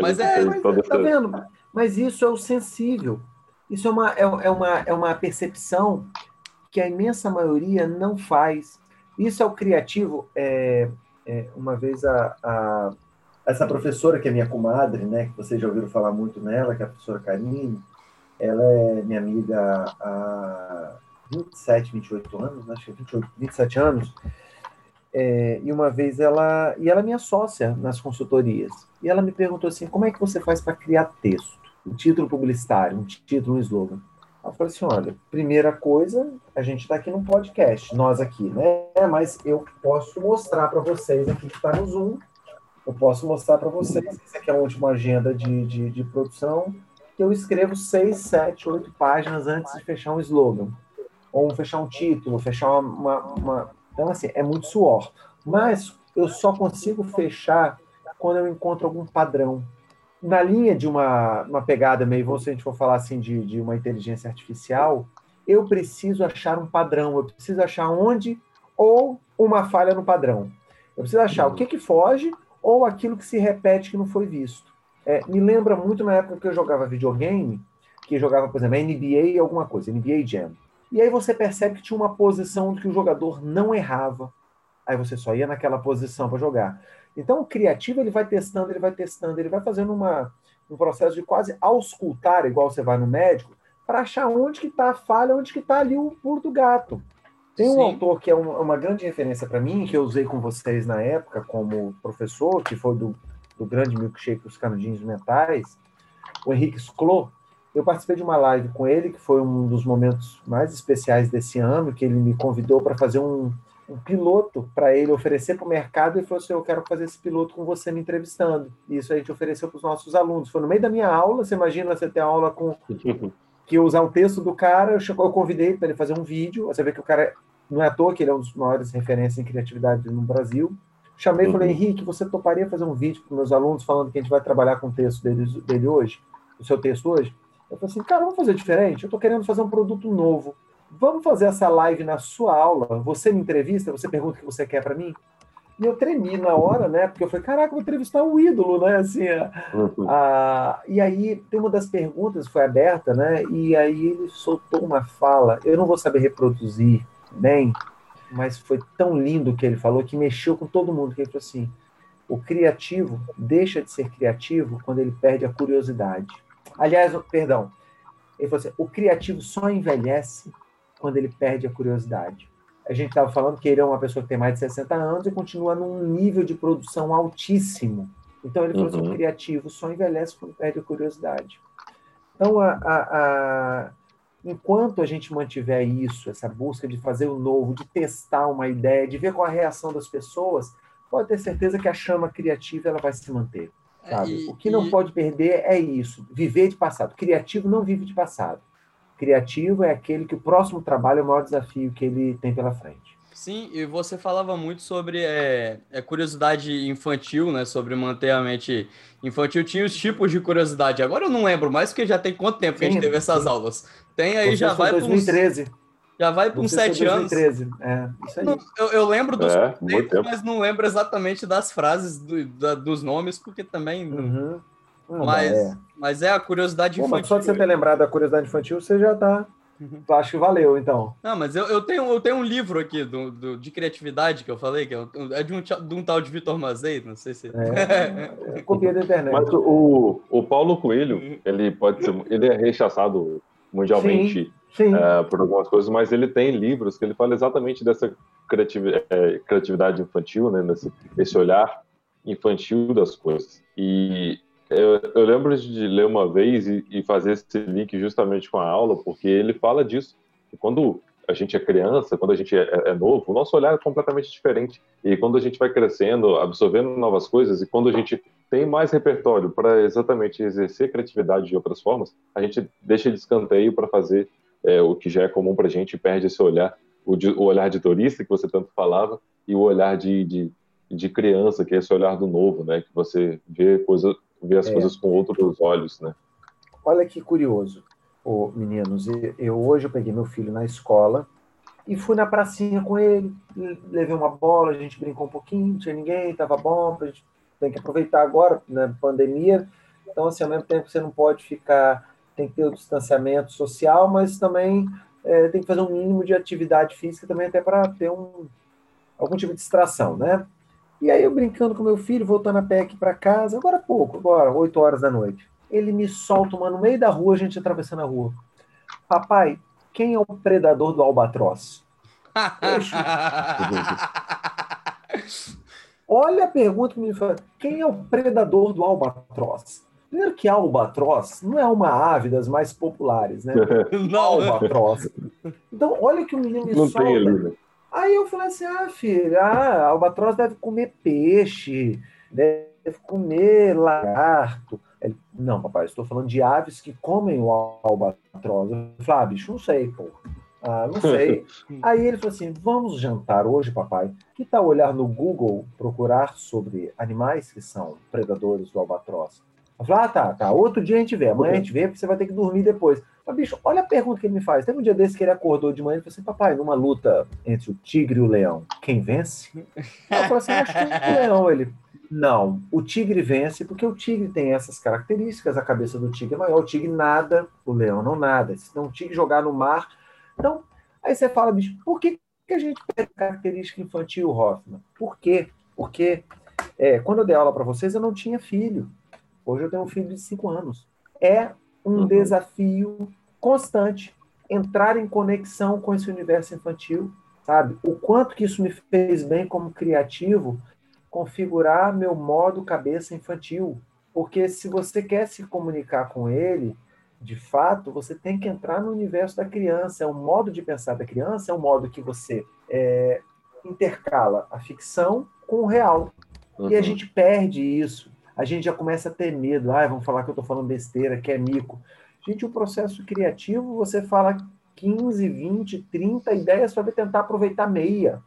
mas é, mas, tá essa... vendo? Mas isso é o sensível. Isso é uma, é, é uma, é uma percepção que a imensa maioria não faz. Isso é o criativo. É, é, uma vez a, a, essa professora, que é minha comadre, né, que vocês já ouviram falar muito nela, que é a professora Karine, ela é minha amiga há 27, 28 anos, acho que 28, 27 anos. É, e uma vez ela e ela é minha sócia nas consultorias e ela me perguntou assim como é que você faz para criar texto um título publicitário um título um slogan eu falei assim: olha, primeira coisa, a gente está aqui num podcast, nós aqui, né? Mas eu posso mostrar para vocês aqui que está no Zoom, eu posso mostrar para vocês, isso aqui é a última agenda de, de, de, produção, que eu escrevo seis, sete, oito páginas antes de fechar um slogan, ou fechar um título, fechar uma, uma, uma. Então, assim, é muito suor. Mas eu só consigo fechar quando eu encontro algum padrão na linha de uma, uma pegada meio, se a gente for falar assim de, de uma inteligência artificial, eu preciso achar um padrão, eu preciso achar onde ou uma falha no padrão. Eu preciso achar o que, que foge ou aquilo que se repete que não foi visto. É, me lembra muito na época que eu jogava videogame, que jogava, por exemplo, NBA alguma coisa, NBA Jam. E aí você percebe que tinha uma posição que o jogador não errava. Aí você só ia naquela posição para jogar. Então, o criativo ele vai testando, ele vai testando, ele vai fazendo uma, um processo de quase auscultar, igual você vai no médico, para achar onde que está a falha, onde que está ali o pulo do gato. Tem um Sim. autor que é um, uma grande referência para mim, que eu usei com vocês na época como professor, que foi do, do grande milkshake Os Canudinhos Mentais, o Henrique Sclot. Eu participei de uma live com ele, que foi um dos momentos mais especiais desse ano, que ele me convidou para fazer um, um piloto para ele oferecer para o mercado e falou assim: Eu quero fazer esse piloto com você me entrevistando. E isso a gente ofereceu para os nossos alunos. Foi no meio da minha aula. Você imagina você ter aula com. que usar o texto do cara. Eu, eu convidei para ele fazer um vídeo. Você vê que o cara não é à toa que ele é um dos maiores referências em criatividade no Brasil. Chamei e falei: uhum. Henrique, você toparia fazer um vídeo para meus alunos falando que a gente vai trabalhar com o texto dele, dele hoje? O seu texto hoje? Eu falei assim: Cara, vamos fazer diferente. Eu estou querendo fazer um produto novo Vamos fazer essa live na sua aula. Você me entrevista, você pergunta o que você quer para mim. E eu tremi na hora, né? Porque eu falei, caraca, vou entrevistar o ídolo, né? Assim, uhum. a, e aí tem uma das perguntas foi aberta, né? E aí ele soltou uma fala, eu não vou saber reproduzir bem, mas foi tão lindo o que ele falou que mexeu com todo mundo. Que ele falou assim: o criativo deixa de ser criativo quando ele perde a curiosidade. Aliás, perdão, ele falou assim: o criativo só envelhece quando ele perde a curiosidade a gente estava falando que ele é uma pessoa que tem mais de 60 anos e continua num nível de produção altíssimo. Então ele falou uhum. assim, criativo só envelhece quando perde a curiosidade. Então, a, a, a, enquanto a gente mantiver isso, essa busca de fazer o novo, de testar uma ideia, de ver qual a reação das pessoas, pode ter certeza que a chama criativa ela vai se manter. É, sabe? E, o que não e... pode perder é isso, viver de passado. Criativo não vive de passado criativo é aquele que o próximo trabalho é o maior desafio que ele tem pela frente. Sim, e você falava muito sobre é, é, curiosidade infantil, né? Sobre manter a mente infantil. Tinha os tipos de curiosidade. Agora eu não lembro mais, porque já tem quanto tempo que a gente teve essas sim. aulas. Tem aí, você já vai para 2013. Já vai para uns sete anos. 2013. É, isso aí. Eu, eu lembro dos é, tempos, mas não lembro exatamente das frases, do, da, dos nomes, porque também. Uhum. Ah, mas, é. mas é a curiosidade Pô, infantil. só de você ter lembrado da curiosidade infantil, você já tá. Uhum. Acho que valeu, então. Não, mas eu, eu, tenho, eu tenho um livro aqui do, do de criatividade que eu falei, que é, é de, um, de um tal de Vitor Mazei, não sei se. É, é copia da internet. Mas o, o Paulo Coelho, uhum. ele pode ser. Ele é rechaçado mundialmente sim, sim. É, por algumas coisas, mas ele tem livros que ele fala exatamente dessa criatividade, é, criatividade infantil, né? Nesse, esse olhar infantil das coisas. E eu, eu, lembro de ler uma vez e, e, fazer esse link justamente com a aula, porque ele fala disso. Quando a gente é criança, quando a gente é, é, novo, o nosso olhar é completamente diferente. E quando a gente vai crescendo, absorvendo novas coisas, e quando a gente tem mais repertório para exatamente exercer criatividade de outras formas, a gente deixa de escanteio para fazer é, o que já é comum para a gente e perde esse olhar, o, de, o, olhar de turista que você tanto falava, e o olhar de, de, de criança, que é esse olhar do novo, né? Que você vê coisa, ver as é. coisas com outros olhos, né? Olha que curioso, oh, meninos. Eu hoje eu peguei meu filho na escola e fui na pracinha com ele, levei uma bola, a gente brincou um pouquinho, não tinha ninguém, tava bom, a gente tem que aproveitar agora, né, pandemia. Então, assim, ao mesmo tempo você não pode ficar, tem que ter o distanciamento social, mas também é, tem que fazer um mínimo de atividade física também até para ter um algum tipo de distração, né? E aí eu brincando com meu filho, voltando a pé aqui para casa, agora há pouco, agora, 8 horas da noite. Ele me solta uma no meio da rua, a gente atravessando a rua. Papai, quem é o predador do albatroz? Olha a pergunta que me faz. Quem é o predador do albatroz? Primeiro que albatroz não é uma ave das mais populares, né? Não. Albatroz. Então, olha que o menino me não solta. Tem né? Aí eu falei assim: ah, filho, ah, albatroz deve comer peixe, deve comer lagarto. Ele, não, papai, estou falando de aves que comem o albatroz. Eu falei, ah, bicho, não sei, pô. Ah, não sei. Aí ele falou assim: vamos jantar hoje, papai. Que tal olhar no Google, procurar sobre animais que são predadores do albatroz? Eu falei, ah, tá, tá. Outro dia a gente vê. Amanhã a gente vê, porque você vai ter que dormir depois. Mas, bicho, olha a pergunta que ele me faz. Teve um dia desse que ele acordou de manhã e falou assim: Papai, numa luta entre o tigre e o leão, quem vence? eu falei assim: Acho que o leão. Ele, não, o tigre vence porque o tigre tem essas características. A cabeça do tigre é maior. O tigre nada, o leão não nada. Se não o tigre jogar no mar. Então, aí você fala, bicho, por que, que a gente perde característica infantil, Hoffman? Por quê? Porque é, quando eu dei aula para vocês, eu não tinha filho. Hoje eu tenho um filho de 5 anos. É um uhum. desafio constante entrar em conexão com esse universo infantil, sabe? O quanto que isso me fez bem como criativo, configurar meu modo cabeça infantil. Porque se você quer se comunicar com ele, de fato, você tem que entrar no universo da criança. É um modo de pensar da criança, é um modo que você é, intercala a ficção com o real. Uhum. E a uhum. gente perde isso a gente já começa a ter medo. Ah, vão falar que eu estou falando besteira, que é mico. Gente, o processo criativo, você fala 15, 20, 30 ideias para tentar aproveitar meia.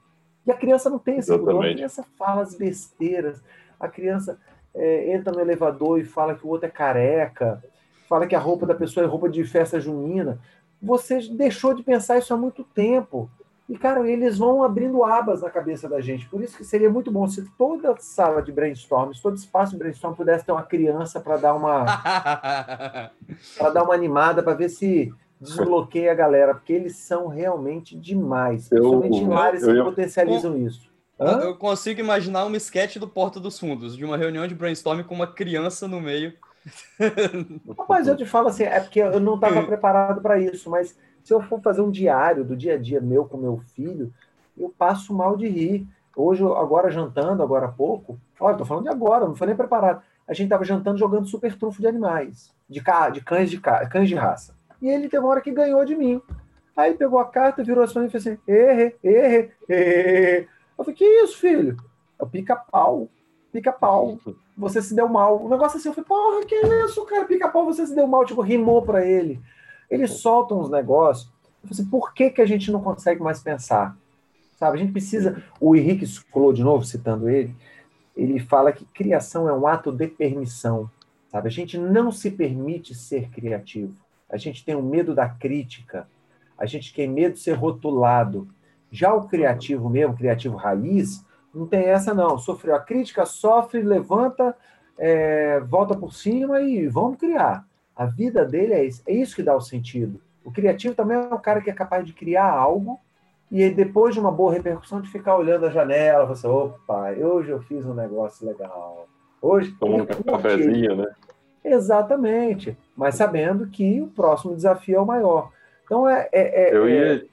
E a criança não tem esse pudor. A criança fala as besteiras. A criança é, entra no elevador e fala que o outro é careca. Fala que a roupa da pessoa é roupa de festa junina. Você deixou de pensar isso há muito tempo. E, cara, eles vão abrindo abas na cabeça da gente. Por isso que seria muito bom se toda sala de brainstorm, todo espaço de brainstorm pudesse ter uma criança para dar uma para dar uma animada, para ver se desbloqueia a galera, porque eles são realmente demais. Principalmente em lares que potencializam isso. Hã? Eu consigo imaginar um sketch do Porta dos Fundos, de uma reunião de brainstorm com uma criança no meio. Rapaz, eu te falo assim, é porque eu não estava preparado para isso, mas se eu for fazer um diário do dia a dia meu com meu filho, eu passo mal de rir. Hoje, agora jantando, agora há pouco, olha, tô falando de agora, não foi nem preparado. A gente tava jantando jogando super trunfo de animais, de, ca... de cães de ca... cães de raça. E ele teve uma hora que ganhou de mim. Aí pegou a carta, virou assim e fez assim: erre, erre, erre. Eu falei: que isso, filho? É o pica-pau. Pica-pau. Você se deu mal. O negócio assim, eu falei: porra, que isso, cara? Pica-pau, você se deu mal. Tipo, rimou pra ele. Eles soltam uns negócios. Assim, por que, que a gente não consegue mais pensar? Sabe, a gente precisa. O Henrique Sclou, de novo, citando ele, ele fala que criação é um ato de permissão. Sabe? A gente não se permite ser criativo. A gente tem o medo da crítica. A gente tem medo de ser rotulado. Já o criativo mesmo, criativo raiz, não tem essa não. Sofreu a crítica, sofre, levanta, é, volta por cima e vamos criar. A vida dele é isso, é isso que dá o sentido. O criativo também é o cara que é capaz de criar algo e depois de uma boa repercussão, de ficar olhando a janela, você, opa, hoje eu fiz um negócio legal. Hoje. Tomando um cafezinho, né? Exatamente. Mas sabendo que o próximo desafio é o maior. Então é. é, é eu ia. É...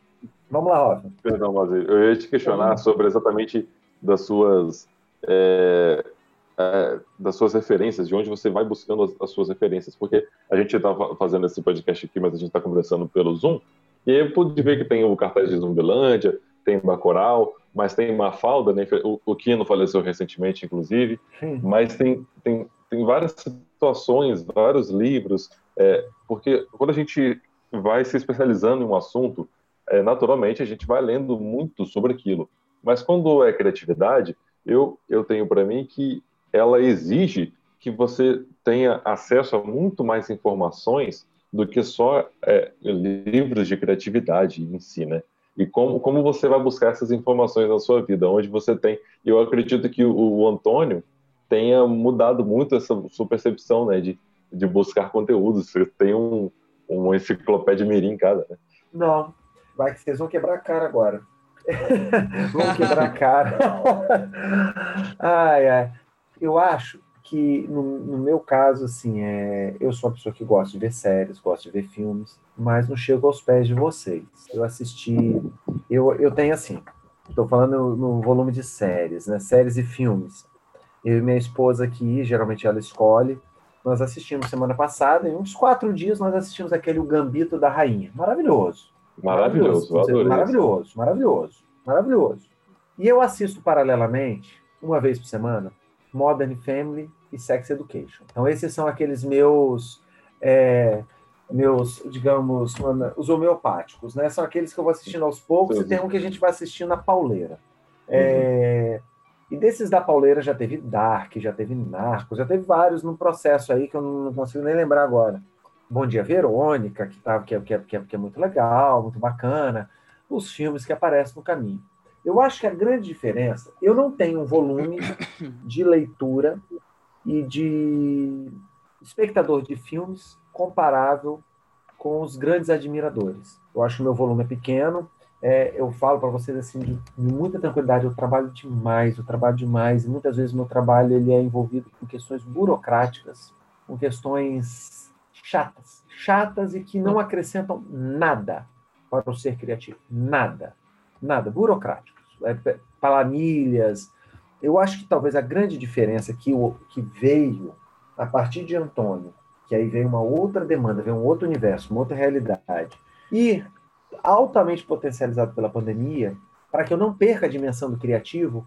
Vamos lá, Rafa. Perdão, mas eu ia te questionar sobre exatamente das suas. É, é, das suas referências, de onde você vai buscando as, as suas referências, porque a gente está fazendo esse podcast aqui, mas a gente está conversando pelo Zoom, e aí eu pude ver que tem o cartaz de Zumbilândia, tem Bacoral, mas tem Mafalda, né? O, o Kino faleceu recentemente, inclusive, Sim. mas tem, tem, tem várias situações, vários livros, é, porque quando a gente vai se especializando em um assunto, é, naturalmente a gente vai lendo muito sobre aquilo. Mas quando é criatividade, eu, eu tenho para mim que ela exige que você tenha acesso a muito mais informações do que só é, livros de criatividade em si, né? E como, como você vai buscar essas informações na sua vida, onde você tem... Eu acredito que o, o Antônio tenha mudado muito essa sua percepção, né? De, de buscar conteúdos. Você tem um, uma enciclopédia mirim em casa, né? Não. Vai que vocês vão quebrar a cara agora. vão quebrar a cara. ai, ai eu acho que, no, no, meu caso, assim, é, eu sou uma pessoa que gosta de ver séries, gosto de ver filmes, mas não chego aos pés de vocês. Eu assisti. Eu, eu tenho, assim, estou falando no, volume de séries, né? Séries e filmes. Eu e minha esposa aqui, geralmente ela escolhe. Nós assistimos semana passada, em uns quatro dias, nós assistimos aquele O Gambito da Rainha. Maravilhoso. Maravilhoso, maravilhoso. Maravilhoso, maravilhoso, maravilhoso. E eu assisto paralelamente, uma vez por semana, Modern Family e Sex Education. Então, esses são aqueles meus, é, meus, digamos, os homeopáticos, né? São aqueles que eu vou assistindo aos poucos e tem um que a gente vai assistindo na pauleira. É, e desses da pauleira já teve Dark, já teve Narcos, já teve vários no processo aí que eu não consigo nem lembrar agora. Bom Dia Verônica, que, tá, que, é, que, é, que, é, que é muito legal, muito bacana. Os filmes que aparecem no caminho. Eu acho que a grande diferença, eu não tenho um volume de leitura e de espectador de filmes comparável com os grandes admiradores. Eu acho que o meu volume é pequeno. É, eu falo para vocês assim de, de, muita tranquilidade. Eu trabalho demais, eu trabalho demais e muitas vezes meu trabalho ele é envolvido com questões burocráticas, com questões chatas, chatas e que não acrescentam nada para o ser criativo, nada, nada, burocrático é. Eu acho que talvez a grande diferença que, o, que veio a partir de Antônio, que aí veio uma outra demanda, veio um outro universo, uma outra realidade, e altamente potencializado pela pandemia, para que eu não perca a dimensão do criativo,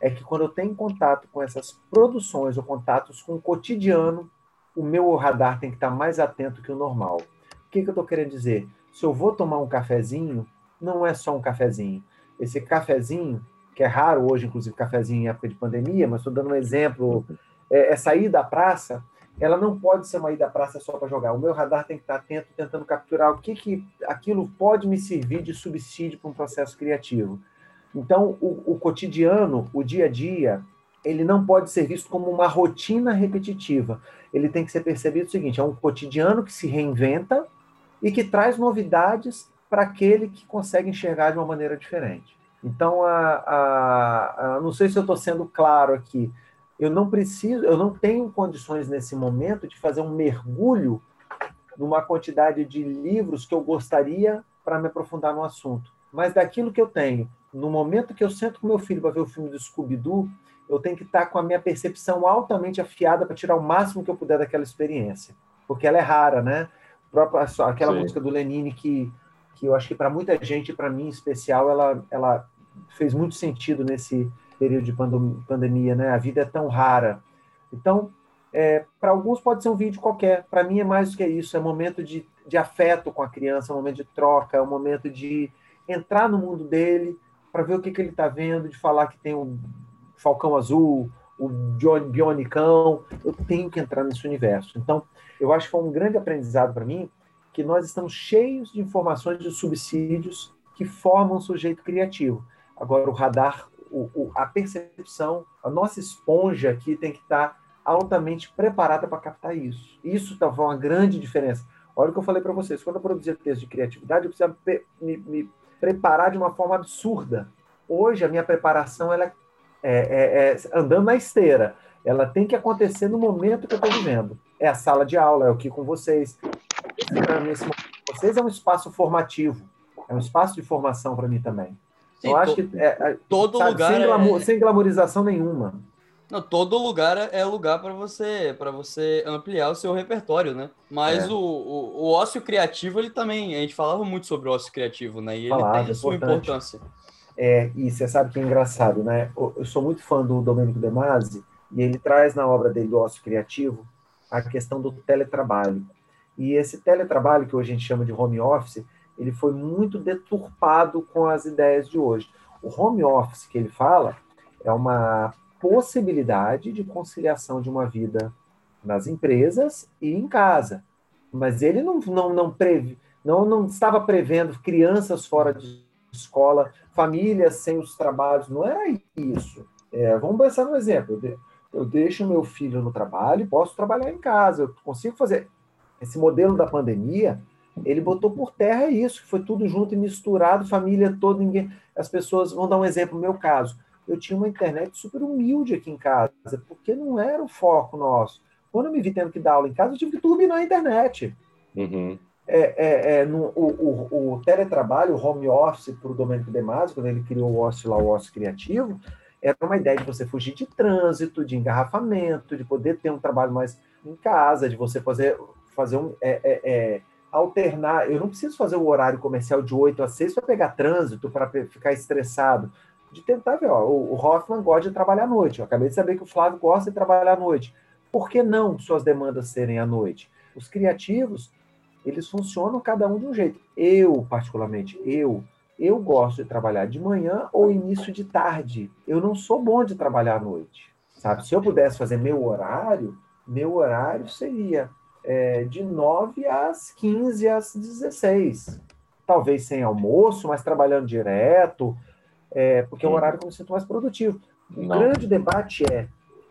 é que quando eu tenho contato com essas produções ou contatos com o cotidiano, o meu radar tem que estar mais atento que o normal. O que, que eu estou querendo dizer? Se eu vou tomar um cafezinho, não é só um cafezinho esse cafezinho, que é raro hoje, inclusive cafezinho em época de pandemia, mas estou dando um exemplo, é, é sair da praça ela não pode ser uma ida à praça só para jogar. O meu radar tem que estar atento, tentando capturar o que, que aquilo pode me servir de subsídio para um processo criativo. Então, o, o cotidiano, o dia a dia, ele não pode ser visto como uma rotina repetitiva. Ele tem que ser percebido o seguinte: é um cotidiano que se reinventa e que traz novidades para aquele que consegue enxergar de uma maneira diferente. Então, a, a, a não sei se eu estou sendo claro aqui. Eu não preciso, eu não tenho condições nesse momento de fazer um mergulho numa quantidade de livros que eu gostaria para me aprofundar no assunto. Mas daquilo que eu tenho, no momento que eu sento com meu filho para ver o filme do Scooby-Doo, eu tenho que estar com a minha percepção altamente afiada para tirar o máximo que eu puder daquela experiência. Porque ela é rara, né? Aquela Sim. música do Lenine que, que eu acho que para muita gente, para mim em especial, ela, ela fez muito sentido nesse período de pandemia, né? A vida é tão rara. Então, é, para alguns pode ser um vídeo qualquer. Para mim é mais do que isso. É um momento de, de afeto com a criança, é um momento de troca, é um momento de entrar no mundo dele para ver o que, que ele está vendo, de falar que tem um Falcão Azul, o Bionicão. Eu tenho que entrar nesse universo. Então, eu acho que foi um grande aprendizado para mim que nós estamos cheios de informações de subsídios que formam um sujeito criativo. Agora, o radar, o, o, a percepção, a nossa esponja aqui tem que estar altamente preparada para captar isso. Isso está uma grande diferença. Olha o que eu falei para vocês. Quando eu produzia texto de criatividade, eu precisava me, me, preparar de uma forma absurda. Hoje, a minha preparação ela é, é, é andando na esteira. Ela tem que acontecer no momento que eu estou vivendo. É a sala de aula, é o que com vocês. Para mim, esse momento com vocês é um espaço formativo. É um espaço de formação para mim também. Sim, eu acho que é, é, todo sabe, lugar sem, glamour, é... sem glamorização nenhuma. Não, todo lugar é lugar para você para você ampliar o seu repertório, né? Mas é. o, o, o, ócio criativo, ele também, a gente falava muito sobre o ócio criativo, né? E ele Falava, tem a sua importante. importância. É, e você sabe que é engraçado, né? Eu sou muito fã do Domenico De Masi, e ele traz na obra dele do ócio criativo a questão do teletrabalho. E esse teletrabalho, que hoje a gente chama de home office, ele foi muito deturpado com as ideias de hoje. O home office que ele fala é uma possibilidade de conciliação de uma vida nas empresas e em casa. Mas ele não, não, não, preve, não, não estava prevendo crianças fora de escola, famílias sem os trabalhos, não era isso. É, vamos pensar no exemplo. Eu deixo meu filho no trabalho posso trabalhar em casa, eu consigo fazer. Esse modelo da pandemia ele botou por terra isso, foi tudo junto e misturado, família toda, ninguém. As pessoas, vão dar um exemplo, no meu caso. Eu tinha uma internet super humilde aqui em casa, porque não era o foco nosso. Quando eu me vi tendo que dar aula em casa, eu tive que turbinar a internet. Uhum. É, é, é, no, o, o, o, teletrabalho, o home office para o Domenico De Masi, quando ele criou o ócio lá, o ócio criativo, era uma ideia de você fugir de trânsito, de engarrafamento, de poder ter um trabalho mais em casa, de você fazer, fazer um. É, é, é alternar. Eu não preciso fazer o horário comercial de 8 a 6 para pegar trânsito, para ficar estressado. De tentar ver, ó, o Hoffman gosta de trabalhar à noite. Eu acabei de saber que o Flávio gosta de trabalhar à noite. Por que não suas demandas serem à noite? Os criativos, eles funcionam cada um de um jeito. Eu, particularmente, eu, eu gosto de trabalhar de manhã ou início de tarde. Eu não sou bom de trabalhar à noite. Sabe? Se eu pudesse fazer meu horário, meu horário seria é, de 9 às 15 às 16. Talvez sem almoço, mas trabalhando direto, é, porque é um horário que eu me sinto mais produtivo. O Não. grande debate é: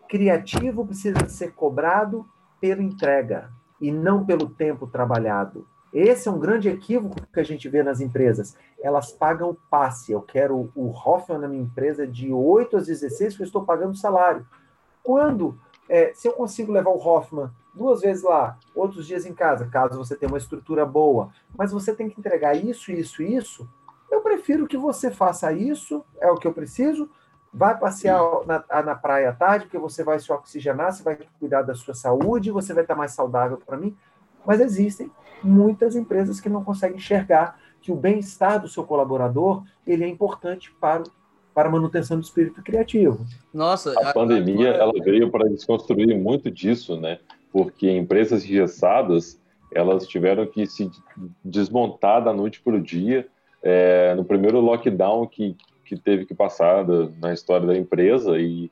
criativo precisa ser cobrado pela entrega e não pelo tempo trabalhado. Esse é um grande equívoco que a gente vê nas empresas. Elas pagam passe. Eu quero o Hoffman na minha empresa de 8 às 16, porque eu estou pagando salário. Quando, é, se eu consigo levar o Hoffman duas vezes lá, outros dias em casa, caso você tenha uma estrutura boa, mas você tem que entregar isso, isso, isso, eu prefiro que você faça isso, é o que eu preciso. Vai passear na, na praia à tarde, porque você vai se oxigenar, você vai cuidar da sua saúde, você vai estar mais saudável para mim. Mas existem muitas empresas que não conseguem enxergar que o bem-estar do seu colaborador ele é importante para, para a manutenção do espírito criativo. Nossa, a, a pandemia agora... ela veio para desconstruir muito disso, né? Porque empresas engessadas elas tiveram que se desmontar da noite para o dia. É, no primeiro lockdown que, que teve que passar da, na história da empresa, e,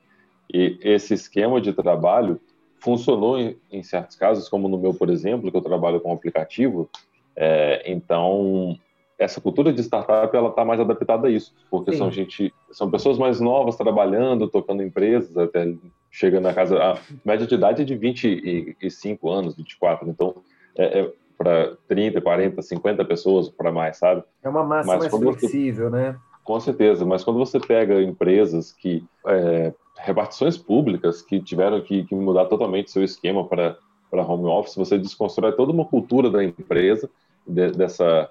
e esse esquema de trabalho funcionou em, em, certos casos, como no meu, por exemplo, que eu trabalho com aplicativo. É, então, essa cultura de startup ela está mais adaptada a isso, porque Sim. são gente, são pessoas mais novas trabalhando, tocando empresas, até chegando na casa, a média de idade é de 25 anos, 24, então é, é para 30, 40, 50 pessoas para mais, sabe? É uma massa mas mais flexível, você, né? Com certeza, mas quando você pega empresas que é, repartições públicas que tiveram que, que mudar totalmente seu esquema para para home office, você desconstrói toda uma cultura da empresa de, dessa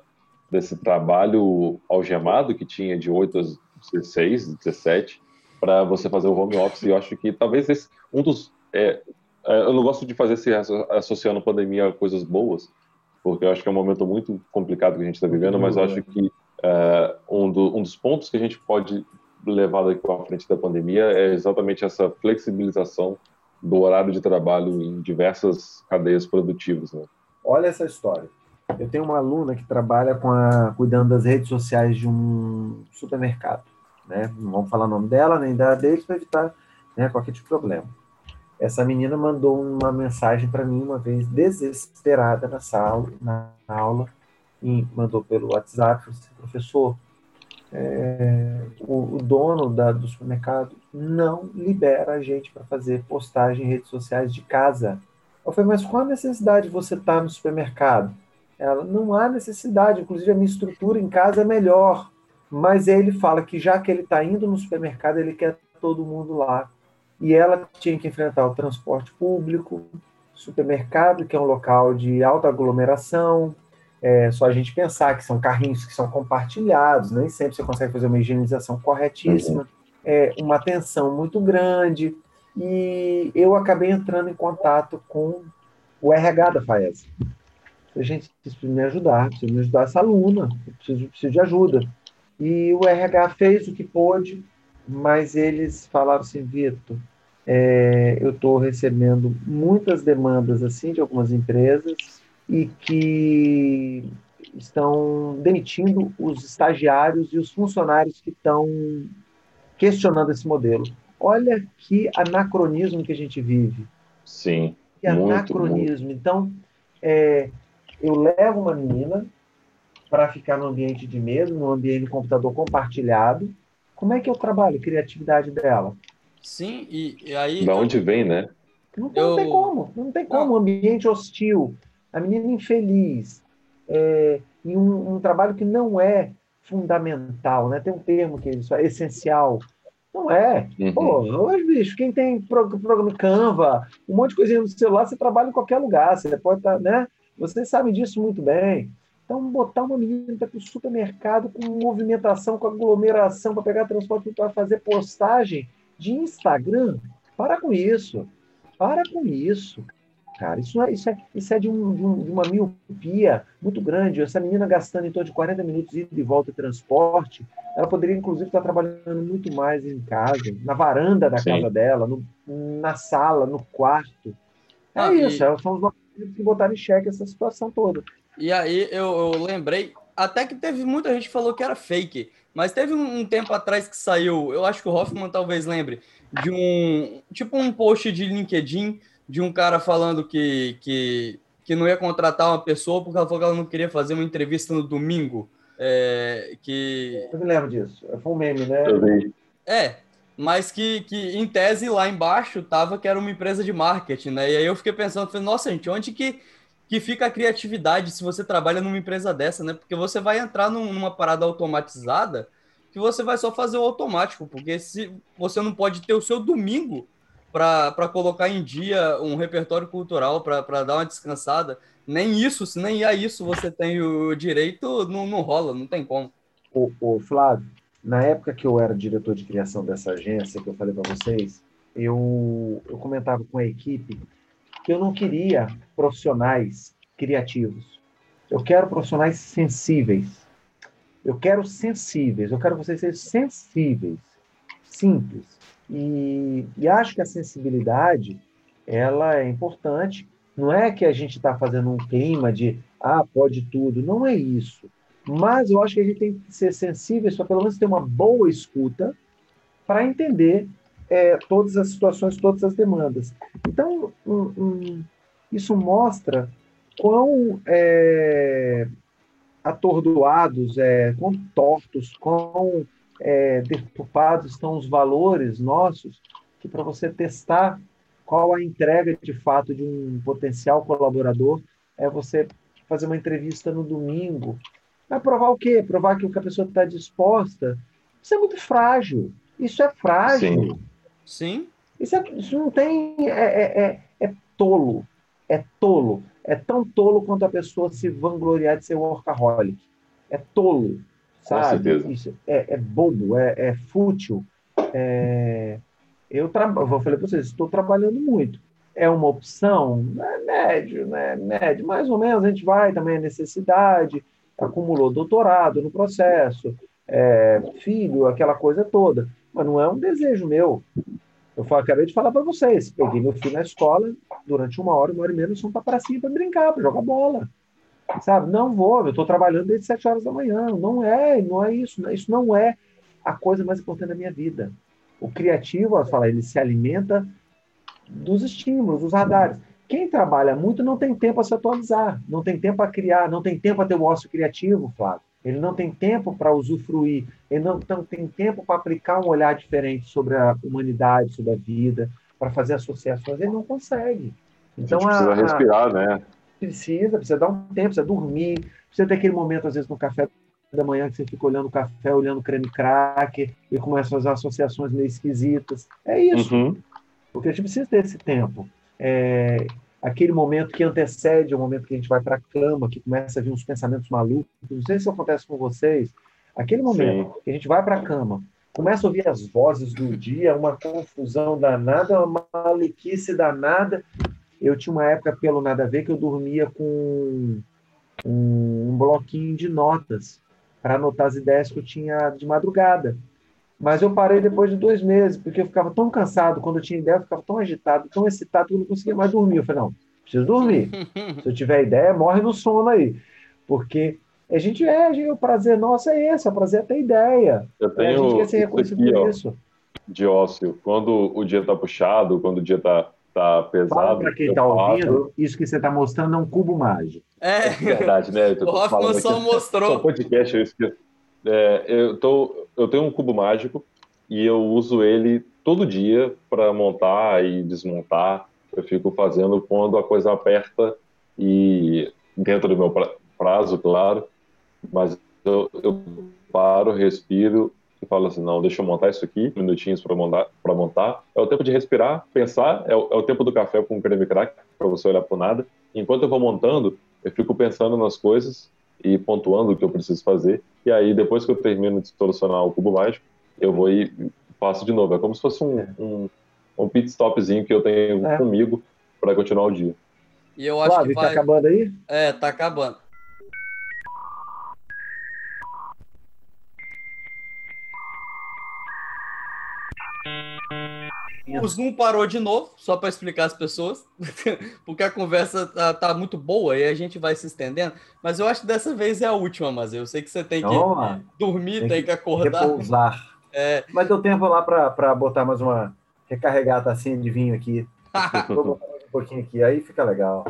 desse trabalho algemado que tinha de 8 às 16, 17, para você fazer o home office. E eu acho que talvez esse, um dos. É, é, eu não gosto de fazer esse associando pandemia a coisas boas, porque eu acho que é um momento muito complicado que a gente está vivendo, mas eu acho que é, um, do, um dos pontos que a gente pode levar daqui para frente da pandemia é exatamente essa flexibilização do horário de trabalho em diversas cadeias produtivas. Né? Olha essa história. Eu tenho uma aluna que trabalha com a, cuidando das redes sociais de um supermercado. Né? Não vamos falar o nome dela nem da deles para evitar né, qualquer tipo de problema. Essa menina mandou uma mensagem para mim uma vez, desesperada na sala, na aula, e mandou pelo WhatsApp, falou assim, professor, é, o, o, dono da, do supermercado não libera a gente para fazer postagem em redes sociais de casa. Eu falei, mas qual a necessidade de você estar tá no supermercado? Ela não há necessidade, inclusive a minha estrutura em casa é melhor. Mas ele fala que já que ele está indo no supermercado, ele quer todo mundo lá. E ela tinha que enfrentar o transporte público, supermercado, que é um local de alta aglomeração. É só a gente pensar que são carrinhos que são compartilhados, nem sempre você consegue fazer uma higienização corretíssima. Uhum. É uma tensão muito grande. E eu acabei entrando em contato com o RH da FAES a gente precisa me ajudar, precisa me ajudar essa aluna, preciso, preciso de ajuda. E o RH fez o que pôde, mas eles falaram assim, Vitor, é, eu estou recebendo muitas demandas assim de algumas empresas e que estão demitindo os estagiários e os funcionários que estão questionando esse modelo. Olha que anacronismo que a gente vive. Sim. Que muito, anacronismo. Muito. Então, é, eu levo uma menina para ficar no ambiente de mesa, no ambiente de computador compartilhado. Como é que eu trabalho a criatividade dela? Sim, e, e aí. Da onde vem, né? Não, eu... não, tem como, não tem como. Não. Ambiente hostil, a menina infeliz, é, e um, um, trabalho que não é fundamental, né? Tem um termo que é isso, é essencial. Não é. Uhum. Pô, hoje, bicho, quem tem programa Canva, um monte de coisinha no celular, você trabalha em qualquer lugar. Você pode estar, tá, né? Vocês sabem disso muito bem. Então, botar uma menina para o supermercado com movimentação, com aglomeração, para pegar transporte para fazer postagem de Instagram, para com isso. Para com isso. Cara, isso é, isso é, isso é de, um, de, um, de uma miopia muito grande. Essa menina gastando em torno de 40 minutos de ida e volta de transporte, ela poderia, inclusive, estar trabalhando muito mais em casa, na varanda da Sim. casa dela, no, na sala, no quarto. É ah, isso, e... elas são os que botar em xeque essa situação toda. E aí eu, eu, lembrei, até que teve muita gente que falou que era fake, mas teve um, um, tempo atrás que saiu, eu acho que o Hoffman talvez lembre, de um tipo um post de LinkedIn de um cara falando que, que, que não ia contratar uma pessoa porque ela falou que ela não queria fazer uma entrevista no domingo. É, que... Eu me lembro disso. Foi um meme, né? É, mas que, que em tese lá embaixo tava que era uma empresa de marketing, né? E aí eu fiquei pensando, falei, nossa, gente, onde que, que fica a criatividade se você trabalha numa empresa dessa, né? Porque você vai entrar num, numa parada automatizada que você vai só fazer o automático, porque se você não pode ter o seu domingo para colocar em dia um repertório cultural, para dar uma descansada, nem isso, se nem a isso você tem o direito, não, não rola, não tem como. O, Flávio, na época que eu era diretor de criação dessa agência, que eu falei para vocês, eu, eu comentava com a equipe que eu não queria profissionais criativos. Eu quero profissionais sensíveis. Eu quero sensíveis. Eu quero vocês serem sensíveis, simples. E, e acho que a sensibilidade ela é importante. Não é que a gente está fazendo um clima de ah, pode tudo. Não é isso. Mas eu acho que a gente tem que ser sensível para pelo menos ter uma boa escuta para entender é, todas as situações, todas as demandas. Então, um, um, isso mostra quão é, atordoados, é, quão tortos, quão é, deturpados estão os valores nossos, que para você testar qual a entrega de fato de um potencial colaborador é você fazer uma entrevista no domingo. Vai provar o quê? Provar que a pessoa está disposta. Isso é muito frágil. Isso é frágil. Sim. Sim. Isso, é, isso não tem. É, é, é, é tolo. É tolo. É tão tolo quanto a pessoa se vangloriar de ser workaholic. É tolo. Sabe? Isso é, é bobo, é, é fútil. É... Eu, tra... eu falei para vocês, estou trabalhando muito. É uma opção? É médio, né? Médio, mais ou menos. A gente vai também a necessidade, acumulou doutorado no processo, é, filho, aquela coisa toda. Mas não é um desejo meu. Eu acabei de falar para vocês. Peguei meu filho na escola durante uma hora, uma hora e meia, São Papracinha para brincar, para jogar bola. Sabe? Não vou, eu estou trabalhando desde sete horas da manhã. Não é, não é isso. Isso não é a coisa mais importante da minha vida. O criativo, fala, ele se alimenta dos estímulos, dos radares. Quem trabalha muito não tem tempo a se atualizar, não tem tempo a criar, não tem tempo a ter o ócio criativo, Flávio. Ele não tem tempo para usufruir, ele não, não tem tempo para aplicar um olhar diferente sobre a humanidade, sobre a vida, para fazer associações. Ele não consegue. Então, a precisa a, respirar, né? Precisa, precisa dar um tempo, precisa dormir, precisa ter aquele momento, às vezes, no café da manhã que você fica olhando o café, olhando o creme cracker e começa a fazer associações meio esquisitas. É isso. Uhum. Porque a gente precisa ter esse tempo. É, aquele momento que antecede o momento que a gente vai para a cama, que começa a vir uns pensamentos malucos. Não sei se acontece com vocês. Aquele momento Sim. que a gente vai para a cama, começa a ouvir as vozes do dia, uma confusão danada, uma maluquice danada. Eu tinha uma época, pelo nada a ver, que eu dormia com um, um bloquinho de notas para anotar as ideias que eu tinha de madrugada. Mas eu parei depois de dois meses, porque eu ficava tão cansado, quando eu tinha ideia, eu ficava tão agitado, tão excitado, que eu não conseguia mais dormir. Eu falei, não, preciso dormir. Se eu tiver ideia, morre no sono aí. Porque a gente é, o prazer nosso é esse, é o prazer é ter ideia. Eu tenho a gente quer ser reconhecido por isso. De ócio. Quando o dia está puxado, quando o dia está tá pesado. Para quem está ouvindo, isso que você está mostrando é um cubo mágico. É, é verdade, né? o Hoffman só mostrou. Só podcast, eu esqueci. É, eu, tô, eu tenho um cubo mágico e eu uso ele todo dia para montar e desmontar. Eu fico fazendo quando a coisa aperta e dentro do meu prazo, claro. Mas eu, eu paro, respiro e falo assim: não, deixa eu montar isso aqui, minutinhos para montar. É o tempo de respirar, pensar, é o, é o tempo do café com creme crack, para você olhar para nada. Enquanto eu vou montando, eu fico pensando nas coisas e pontuando o que eu preciso fazer. E aí, depois que eu termino de solucionar o cubo mágico, eu vou e faço de novo. É como se fosse um, é. um, um pit stopzinho que eu tenho é. comigo para continuar o dia. E eu acho Flávio, que tá vai... tá acabando aí? É, tá acabando. O Zoom parou de novo, só para explicar às pessoas, porque a conversa tá, tá, muito boa e a gente vai se estendendo. Mas eu acho que dessa vez é a última, mas eu sei que você tem que Toma. dormir, tem, tem que, que acordar. Repousar. É... Mas deu tempo lá para botar mais uma. recarregar a tacinha de vinho aqui. Vou botar um pouquinho aqui, aí fica legal.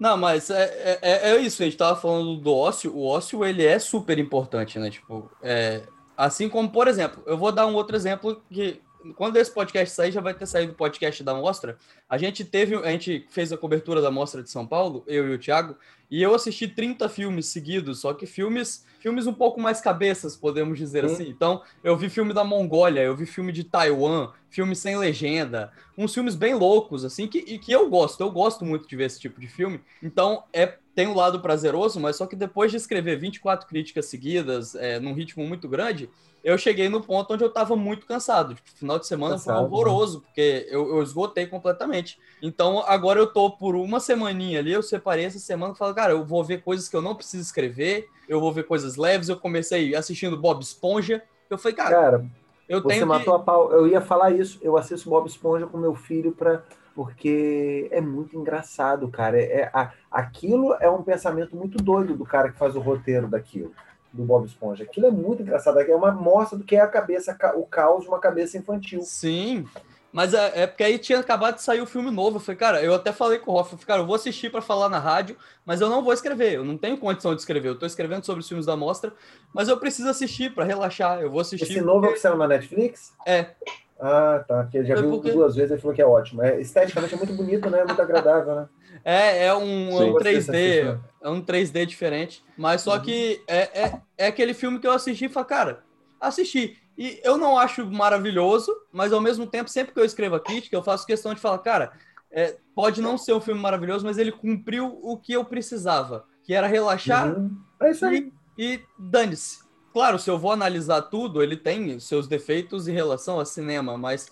Não, mas é, é, é, é isso, a gente tava falando do ócio. O ócio, ele é super importante, né? Tipo, é, assim como, por exemplo, eu vou dar um outro exemplo que quando esse podcast sair, já vai ter saído o podcast da mostra. A gente teve, a gente fez a cobertura da mostra de São Paulo, eu e o Thiago, e eu assisti 30 filmes seguidos, só que filmes, filmes um pouco mais cabeças, podemos dizer Sim. assim. Então, eu vi filme da Mongólia, eu vi filme de Taiwan, filme sem legenda, uns filmes bem loucos assim que e que eu gosto. Eu gosto muito de ver esse tipo de filme. Então, é tem um lado prazeroso, mas só que depois de escrever 24 críticas seguidas, é, num ritmo muito grande, eu cheguei no ponto onde eu estava muito cansado. Tipo, final de semana cansado, foi né? horroroso, né? porque eu, eu, esgotei completamente. Então, agora eu tô por uma semaninha ali, eu separei essa semana e falo, cara, eu vou ver coisas que eu não preciso escrever, eu vou ver coisas leves. Eu comecei assistindo Bob Esponja. Eu falei, cara, cara eu você tenho matou que... a pau. Eu ia falar isso, eu assisto Bob Esponja com meu filho para porque é muito engraçado, cara. É, é aquilo é um pensamento muito doido do cara que faz o roteiro daquilo do Bob Esponja. Aquilo é muito engraçado. É uma mostra do que é a cabeça, o caos de uma cabeça infantil. Sim. Mas é, é, porque aí tinha acabado de sair o filme novo. Eu falei, cara, eu até falei com o Hoff, eu falei, cara, eu vou assistir para falar na rádio, mas eu não vou escrever, eu não tenho condição de escrever. Eu tô escrevendo sobre os filmes da mostra, mas eu preciso assistir para relaxar. Eu vou assistir. Esse porque... novo é que saiu na Netflix? É. Ah, tá. Porque ele já viu porque... duas vezes e falou que é ótimo. É, esteticamente é muito bonito, né? É muito agradável, né? É, é um, é um 3D, é um 3D diferente. Mas só uhum. que é, é, é aquele filme que eu assisti e falei, cara, assisti. E eu não acho maravilhoso, mas ao mesmo tempo, sempre que eu escrevo a crítica, eu faço questão de falar, cara, é, pode não ser um filme maravilhoso, mas ele cumpriu o que eu precisava, que era relaxar uhum. é isso aí. e, e dane-se. Claro, se eu vou analisar tudo, ele tem seus defeitos em relação a cinema, mas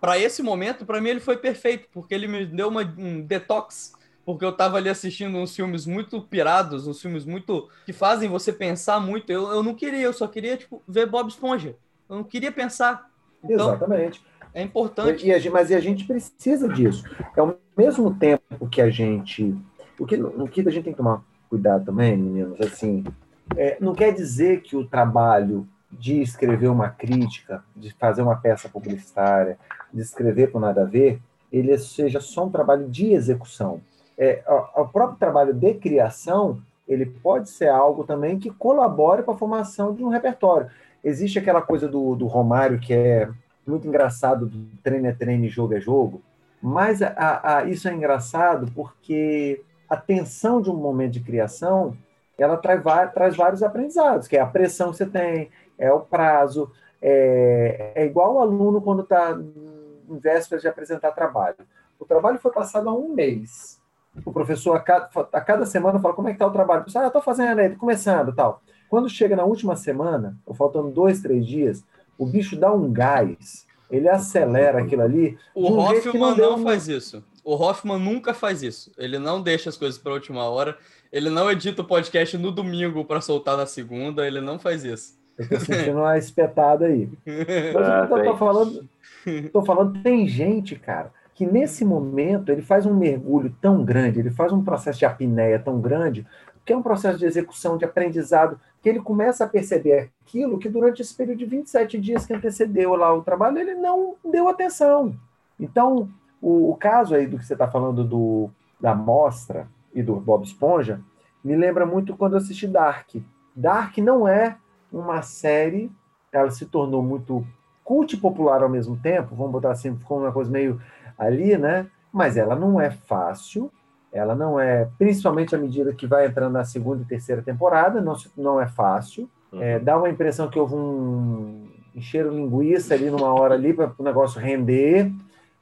para esse momento, para mim ele foi perfeito, porque ele me deu uma, um detox, porque eu tava ali assistindo uns filmes muito pirados, uns filmes muito que fazem você pensar muito. Eu, eu não queria, eu só queria tipo ver Bob Esponja. Eu não queria pensar. Então, Exatamente. É importante. E a, mas a gente precisa disso. É ao mesmo tempo que a gente. O que, o que a gente tem que tomar cuidado também, meninos, assim, é, não quer dizer que o trabalho de escrever uma crítica, de fazer uma peça publicitária, de escrever por nada a ver, ele seja só um trabalho de execução. É, o próprio trabalho de criação, ele pode ser algo também que colabore para a formação de um repertório. Existe aquela coisa do, do Romário que é muito engraçado, do treino é treino jogo é jogo, mas a, a, isso é engraçado porque a tensão de um momento de criação ela traz, traz vários aprendizados, que é a pressão que você tem, é o prazo, é, é igual o aluno quando está em vésperas de apresentar trabalho. O trabalho foi passado há um mês. O professor, a cada, a cada semana, fala como é que está o trabalho. Ah, estou fazendo, estou começando tal. Quando chega na última semana, ou faltando dois, três dias, o bicho dá um gás, ele acelera aquilo ali. O um Hoffman não, não faz isso. O Hoffman nunca faz isso. Ele não deixa as coisas para a última hora. Ele não edita o podcast no domingo para soltar na segunda. Ele não faz isso. Eu tô sentindo uma espetada aí. Mas ah, eu tô, falando, tô falando, tem gente, cara, que nesse momento ele faz um mergulho tão grande, ele faz um processo de apneia tão grande, que é um processo de execução, de aprendizado, que ele começa a perceber aquilo que durante esse período de 27 dias que antecedeu lá o trabalho, ele não deu atenção. Então, o, o caso aí do que você está falando do, da mostra e do Bob Esponja me lembra muito quando eu assisti Dark. Dark não é uma série, ela se tornou muito cult popular ao mesmo tempo, vamos botar assim, ficou uma coisa meio ali, né? Mas ela não é fácil, ela não é, principalmente à medida que vai entrando na segunda e terceira temporada, não, não é fácil. Uhum. É, dá uma impressão que houve um encher linguiça ali numa hora ali para o negócio render.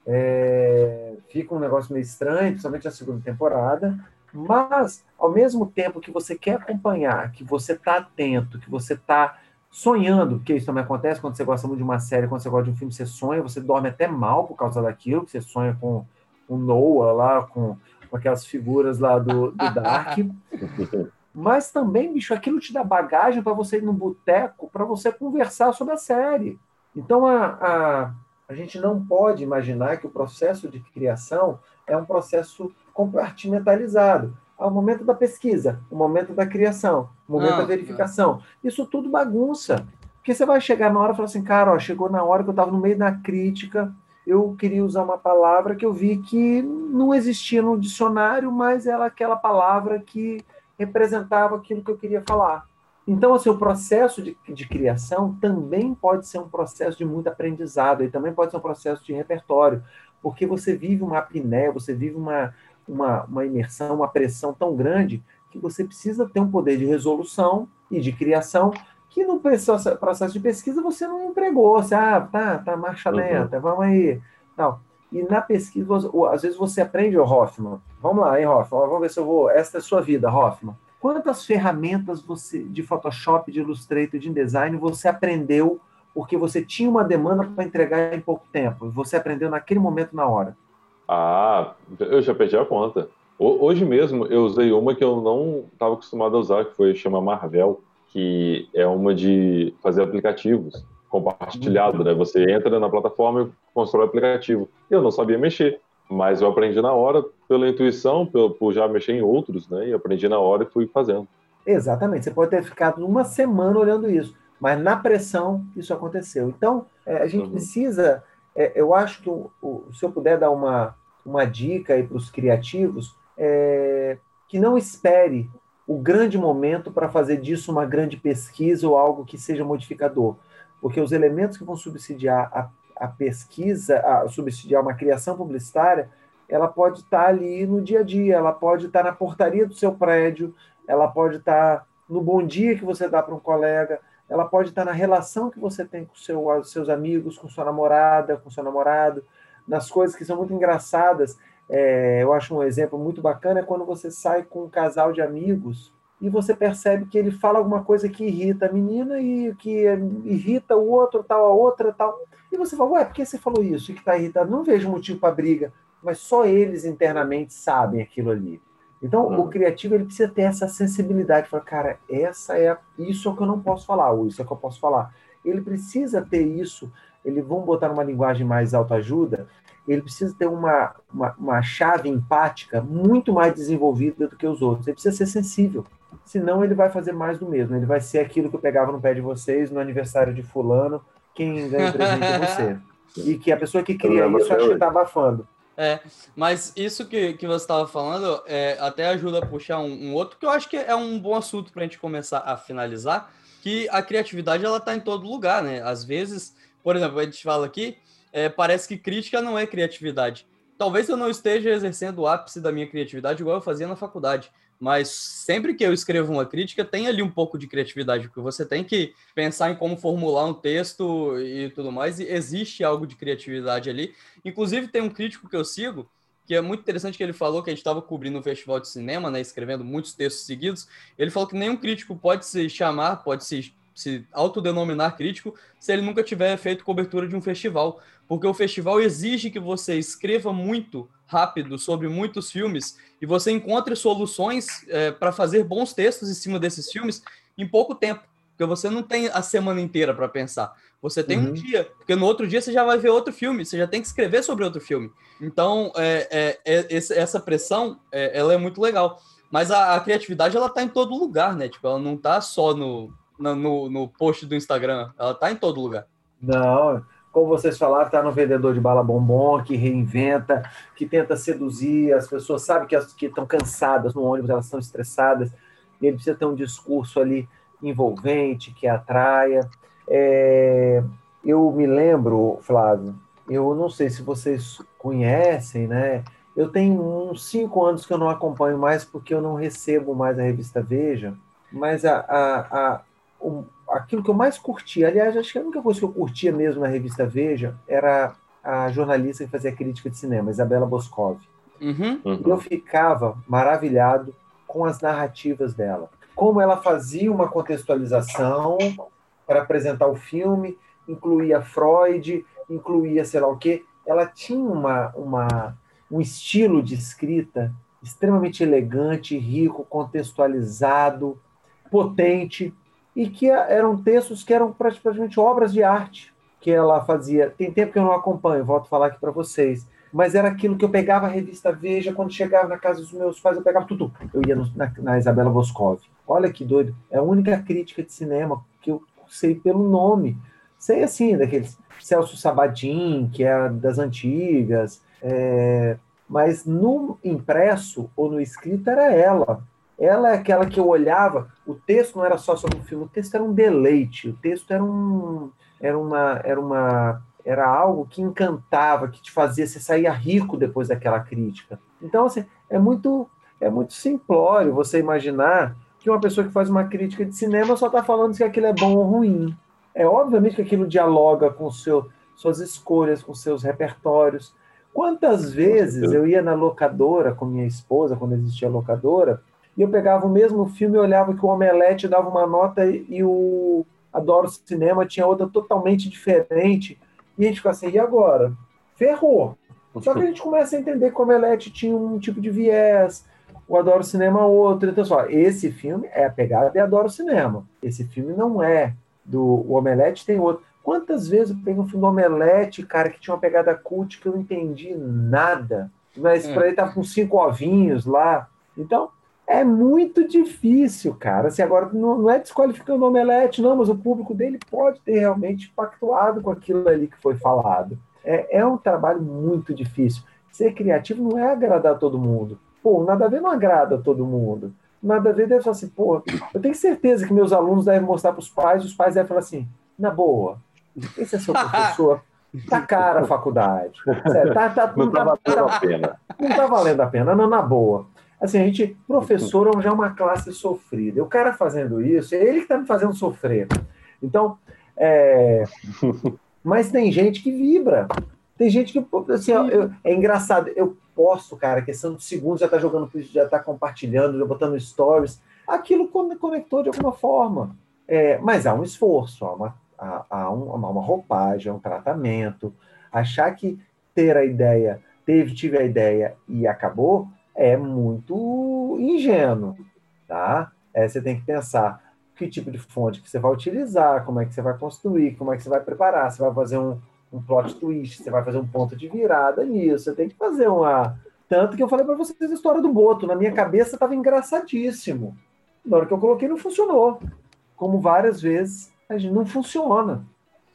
É, fica um negócio meio estranho, principalmente a segunda temporada, mas ao mesmo tempo que você quer acompanhar, que você está atento, que você está sonhando, porque isso também acontece quando você gosta muito de uma série, quando você gosta de um filme, você sonha, você dorme até mal por causa daquilo, que você sonha com o Noah lá, com, com aquelas figuras lá do, do Dark. Mas também, bicho, aquilo te dá bagagem para você ir no boteco, para você conversar sobre a série. Então, a, a, a gente não pode imaginar que o processo de criação é um processo compartimentalizado. Há o momento da pesquisa, o momento da criação, o momento não, da verificação. Não. Isso tudo bagunça. Porque você vai chegar na hora e falar assim, cara, ó, chegou na hora que eu estava no meio da crítica, eu queria usar uma palavra que eu vi que não existia no dicionário, mas era aquela palavra que representava aquilo que eu queria falar. Então, assim, o processo de, de criação também pode ser um processo de muito aprendizado, e também pode ser um processo de repertório, porque você vive uma apneia, você vive uma, uma, uma imersão, uma pressão tão grande, que você precisa ter um poder de resolução e de criação que no processo de pesquisa você não empregou. Você, ah, tá, tá, marcha uhum. lenta, vamos aí. Não. E na pesquisa, às vezes você aprende, o Hoffman. Vamos lá, hein, Hoffman? Vamos ver se eu vou. Esta é a sua vida, Hoffman. Quantas ferramentas você de Photoshop, de Illustrator, de InDesign você aprendeu porque você tinha uma demanda para entregar em pouco tempo? Você aprendeu naquele momento, na hora? Ah, eu já perdi a conta. Hoje mesmo eu usei uma que eu não estava acostumado a usar, que foi chama Marvel, que é uma de fazer aplicativos compartilhado, né? Você entra na plataforma e constrói o aplicativo. Eu não sabia mexer. Mas eu aprendi na hora, pela intuição, por, por já mexer em outros, né? E aprendi na hora e fui fazendo. Exatamente. Você pode ter ficado uma semana olhando isso, mas na pressão isso aconteceu. Então, é, a gente uhum. precisa é, eu acho que o, o, se eu puder dar uma, uma dica aí para os criativos, é, que não espere o grande momento para fazer disso uma grande pesquisa ou algo que seja modificador, porque os elementos que vão subsidiar a, a pesquisa, a subsidiar uma criação publicitária, ela pode estar tá ali no dia a dia, ela pode estar tá na portaria do seu prédio, ela pode estar tá no bom dia que você dá para um colega, ela pode estar na relação que você tem com seu, seus amigos, com sua namorada, com seu namorado, nas coisas que são muito engraçadas. É, eu acho um exemplo muito bacana é quando você sai com um casal de amigos e você percebe que ele fala alguma coisa que irrita a menina e que irrita o outro, tal, a outra, tal. E você fala, ué, por que você falou isso? E que está irritado? Não vejo motivo para briga, mas só eles internamente sabem aquilo ali. Então, uhum. o criativo ele precisa ter essa sensibilidade, falar, cara, essa é a... isso é o que eu não posso falar, ou isso é o que eu posso falar. Ele precisa ter isso. Eles vão botar numa linguagem mais autoajuda. Ele precisa ter uma, uma, uma chave empática muito mais desenvolvida do que os outros. Ele precisa ser sensível. Senão, ele vai fazer mais do mesmo. Ele vai ser aquilo que eu pegava no pé de vocês no aniversário de Fulano. Quem ganha o presente é você. E que a pessoa que cria isso acha que está abafando. É, mas isso que, que você estava falando é, até ajuda a puxar um, um, outro que eu acho que é um bom assunto para a gente começar a finalizar, que a criatividade ela está em todo lugar, né? Às vezes, por exemplo, a gente fala aqui, é, parece que crítica não é criatividade. Talvez eu não esteja exercendo o ápice da minha criatividade igual eu fazia na faculdade, mas sempre que eu escrevo uma crítica, tem ali um pouco de criatividade, porque você tem que pensar em como formular um texto e tudo mais, e existe algo de criatividade ali. Inclusive, tem um crítico que eu sigo, que é muito interessante que ele falou que a gente estava cobrindo um festival de cinema, né, escrevendo muitos textos seguidos. Ele falou que nenhum crítico pode se chamar, pode se se autodenominar crítico se ele nunca tiver feito cobertura de um festival, porque o festival exige que você escreva muito rápido sobre muitos filmes e você encontre soluções é, para fazer bons textos em cima desses filmes em pouco tempo, porque você não tem a semana inteira para pensar. Você tem uhum. um dia, porque no outro dia você já vai ver outro filme, você já tem que escrever sobre outro filme. Então, é, é, é essa pressão, é, ela é muito legal. Mas a, a criatividade, ela está em todo lugar, né? Tipo, ela não está só no, no, no post do Instagram. Ela tá em todo lugar. Não, como vocês falaram, tá no vendedor de bala bombom, que reinventa, que tenta seduzir, as pessoas sabem que estão cansadas no ônibus, elas estão estressadas, e ele precisa ter um discurso ali envolvente, que atraia. É, eu me lembro, Flávio, eu não sei se vocês conhecem, né? Eu tenho uns cinco anos que eu não acompanho mais porque eu não recebo mais a revista Veja, mas a, a, a o, aquilo que eu mais curtia, aliás, acho que a única coisa que eu curtia mesmo na revista Veja era a jornalista que fazia crítica de cinema, Isabela Boscov. Uhum. uhum. Eu ficava maravilhado com as narrativas dela. Como ela fazia uma contextualização para apresentar o filme, incluía Freud, incluía sei lá o quê. Ela tinha uma, uma, um estilo de escrita extremamente elegante, rico, contextualizado, potente e que eram textos que eram praticamente obras de arte que ela fazia. Tem tempo que eu não acompanho, volto a falar aqui para vocês. Mas era aquilo que eu pegava a revista Veja, quando chegava na casa dos meus pais, eu pegava tudo. Eu ia no, na, na, Isabela Boscov. Olha que doido. É a única crítica de cinema que eu sei pelo nome. Sei assim, daqueles Celso Sabadim, que é das antigas. É... Mas no impresso ou no escrito era ela. Ela é aquela que eu olhava, o texto não era só sobre o filme, o texto era um deleite, o texto era um era uma era uma era algo que encantava, que te fazia você sair rico depois daquela crítica. Então assim, é muito é muito simplório você imaginar que uma pessoa que faz uma crítica de cinema só está falando se aquilo é bom ou ruim. É obviamente que aquilo dialoga com seu, suas escolhas, com seus repertórios. Quantas vezes eu ia na locadora com minha esposa, quando existia locadora, e eu pegava o mesmo filme e olhava que o Omelete dava uma nota e o Adoro Cinema tinha outra totalmente diferente. E a gente fica assim, e agora? Ferrou. Só que a gente começa a entender que o Omelete tinha um tipo de viés, o Adoro Cinema outro. Então, só, esse filme é a pegada de Adoro Cinema. Esse filme não é do o Omelete, tem outro. Quantas vezes eu peguei um filme do Omelete, cara, que tinha uma pegada cult que eu não entendi nada. Mas é. para ele tava com cinco ovinhos lá. Então, é muito difícil, cara. Assim, agora, não, não é desqualificando o Omelete, não, mas o público dele pode ter realmente pactuado com aquilo ali que foi falado. É, é um trabalho muito difícil. Ser criativo não é agradar todo mundo. Pô, nada a ver não agrada todo mundo. Nada a ver deve falar assim, pô, eu tenho certeza que meus alunos devem mostrar para os pais, os pais devem falar assim, na boa, esse é seu professor, tá cara a faculdade. Sério, tá, tá, não, não tá, tá valendo a pena. Não tá valendo a pena, não, na boa. Assim, a gente, professor já é uma classe sofrida. O cara fazendo isso, é ele que está me fazendo sofrer. Então, é... mas tem gente que vibra. Tem gente que, assim, eu, é engraçado. Eu posso, cara, questão de segundos, já tá jogando, já tá compartilhando, já botando stories. Aquilo conectou de alguma forma. É, mas há um esforço, há uma, há, há, um, há uma roupagem, há um tratamento. Achar que ter a ideia, teve, tive a ideia e acabou, é muito ingênuo, tá? É, você tem que pensar que tipo de fonte que você vai utilizar, como é que você vai construir, como é que você vai preparar, você vai fazer um, um plot twist, você vai fazer um ponto de virada nisso, você tem que fazer uma... Tanto que eu falei para vocês a história do Boto, na minha cabeça estava engraçadíssimo. Na hora que eu coloquei não funcionou. Como várias vezes, a gente não funciona.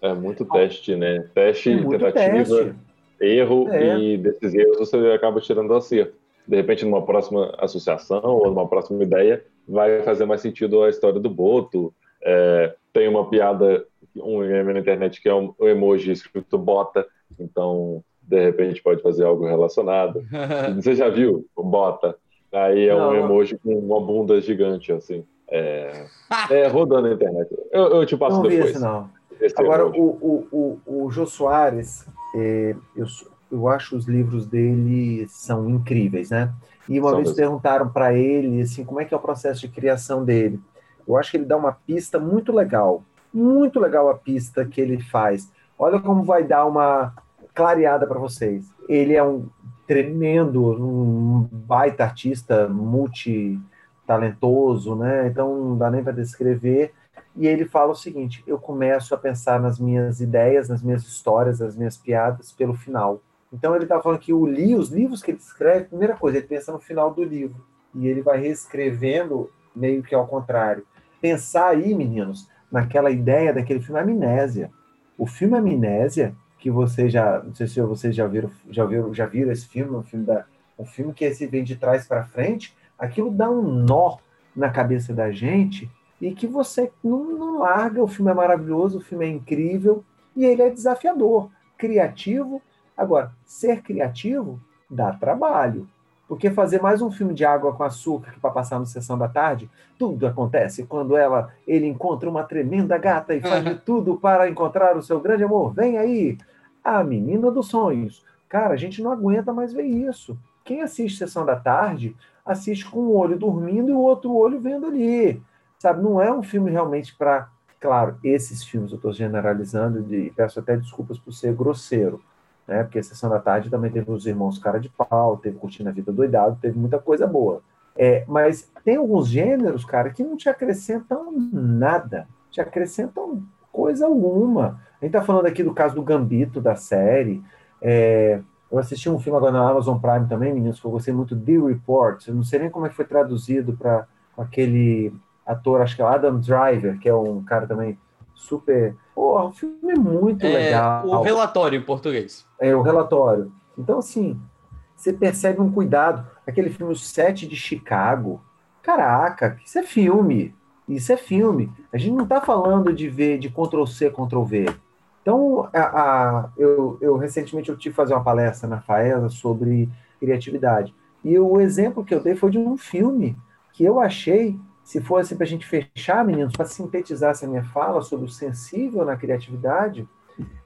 É muito teste, né? Teste, é tentativa, teste. erro, é. e desses erros você acaba tirando o acerto de repente, numa próxima associação ou numa próxima ideia, vai fazer mais sentido a história do Boto. É, tem uma piada, um meme na internet que é um, um emoji escrito bota, então, de repente, pode fazer algo relacionado. Você já viu o bota? Aí é Não. um emoji com uma bunda gigante, assim. É, é rodando na internet. Eu, eu te passo não depois. Vi esse, não. Esse Agora, o, o, o, o Jô Soares, é, eu, eu acho os livros dele são incríveis, né? E uma Só vez mesmo. perguntaram para ele assim, como é que é o processo de criação dele. Eu acho que ele dá uma pista muito legal, muito legal a pista que ele faz. Olha como vai dar uma clareada para vocês. Ele é um tremendo, um baita artista, multi talentoso, né? Então não dá nem para descrever. E ele fala o seguinte: eu começo a pensar nas minhas ideias, nas minhas histórias, nas minhas piadas pelo final. Então ele está falando que o li, os livros que ele escreve, primeira coisa, ele pensa no final do livro. E ele vai reescrevendo meio que ao contrário. Pensar aí, meninos, naquela ideia daquele filme Amnésia. O filme Amnésia, que você já, não sei se vocês já viram, já viram, já viram esse filme, um filme da, um filme que esse vem de trás para frente, aquilo dá um nó na cabeça da gente e que você não, não larga. O filme é maravilhoso, o filme é incrível e ele é desafiador, criativo Agora, ser criativo dá trabalho. Porque fazer mais um filme de água com açúcar para passar no sessão da tarde, tudo acontece quando ela ele encontra uma tremenda gata e faz de tudo para encontrar o seu grande amor. Vem aí, a menina dos sonhos. Cara, a gente não aguenta mais ver isso. Quem assiste sessão da tarde assiste com um olho dormindo e o outro olho vendo ali. Sabe, não é um filme realmente para, claro, esses filmes eu estou generalizando e peço até desculpas por ser grosseiro né? Porque a Sessão da Tarde também teve os Irmãos Cara de Pau, teve Curtindo a Vida Doidado, teve muita coisa boa. É, mas tem alguns gêneros, cara, que não te acrescentam nada, te acrescentam coisa alguma. A gente tá falando aqui do caso do Gambito, da série. É, eu assisti um filme agora na Amazon Prime também, meninos, que eu gostei muito, The Report. Eu não sei nem como é que foi traduzido para aquele ator, acho que é Adam Driver, que é um cara também super. Porra, o filme é muito é, legal. O relatório em português. É, o relatório. Então, assim, você percebe um cuidado. Aquele filme O Sete de Chicago. Caraca, isso é filme. Isso é filme. A gente não está falando de ver, de Ctrl-C, Ctrl-V. Então, a, a, eu, eu recentemente eu tive que fazer uma palestra na FAESA sobre criatividade. E o exemplo que eu dei foi de um filme que eu achei se fosse para a gente fechar, meninos, para sintetizar essa minha fala sobre o sensível na criatividade,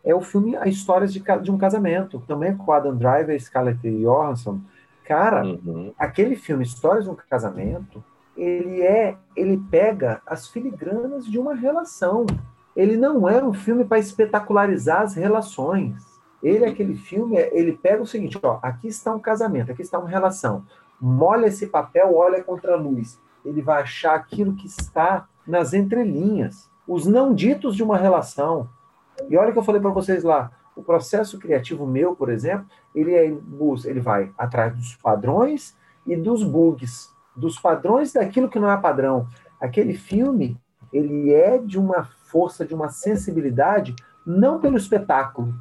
é o filme A Histórias de, de um Casamento, também com Adam Driver e Scarlett Johansson. Cara, uhum. aquele filme Histórias de um Casamento, ele é, ele pega as filigranas de uma relação. Ele não é um filme para espetacularizar as relações. Ele, aquele filme, ele pega o seguinte, ó, aqui está um casamento, aqui está uma relação. Molha esse papel, olha contra a luz ele vai achar aquilo que está nas entrelinhas, os não ditos de uma relação. E olha que eu falei para vocês lá, o processo criativo meu, por exemplo, ele é ele vai atrás dos padrões e dos bugs, dos padrões daquilo que não é padrão. Aquele filme, ele é de uma força, de uma sensibilidade, não pelo espetáculo,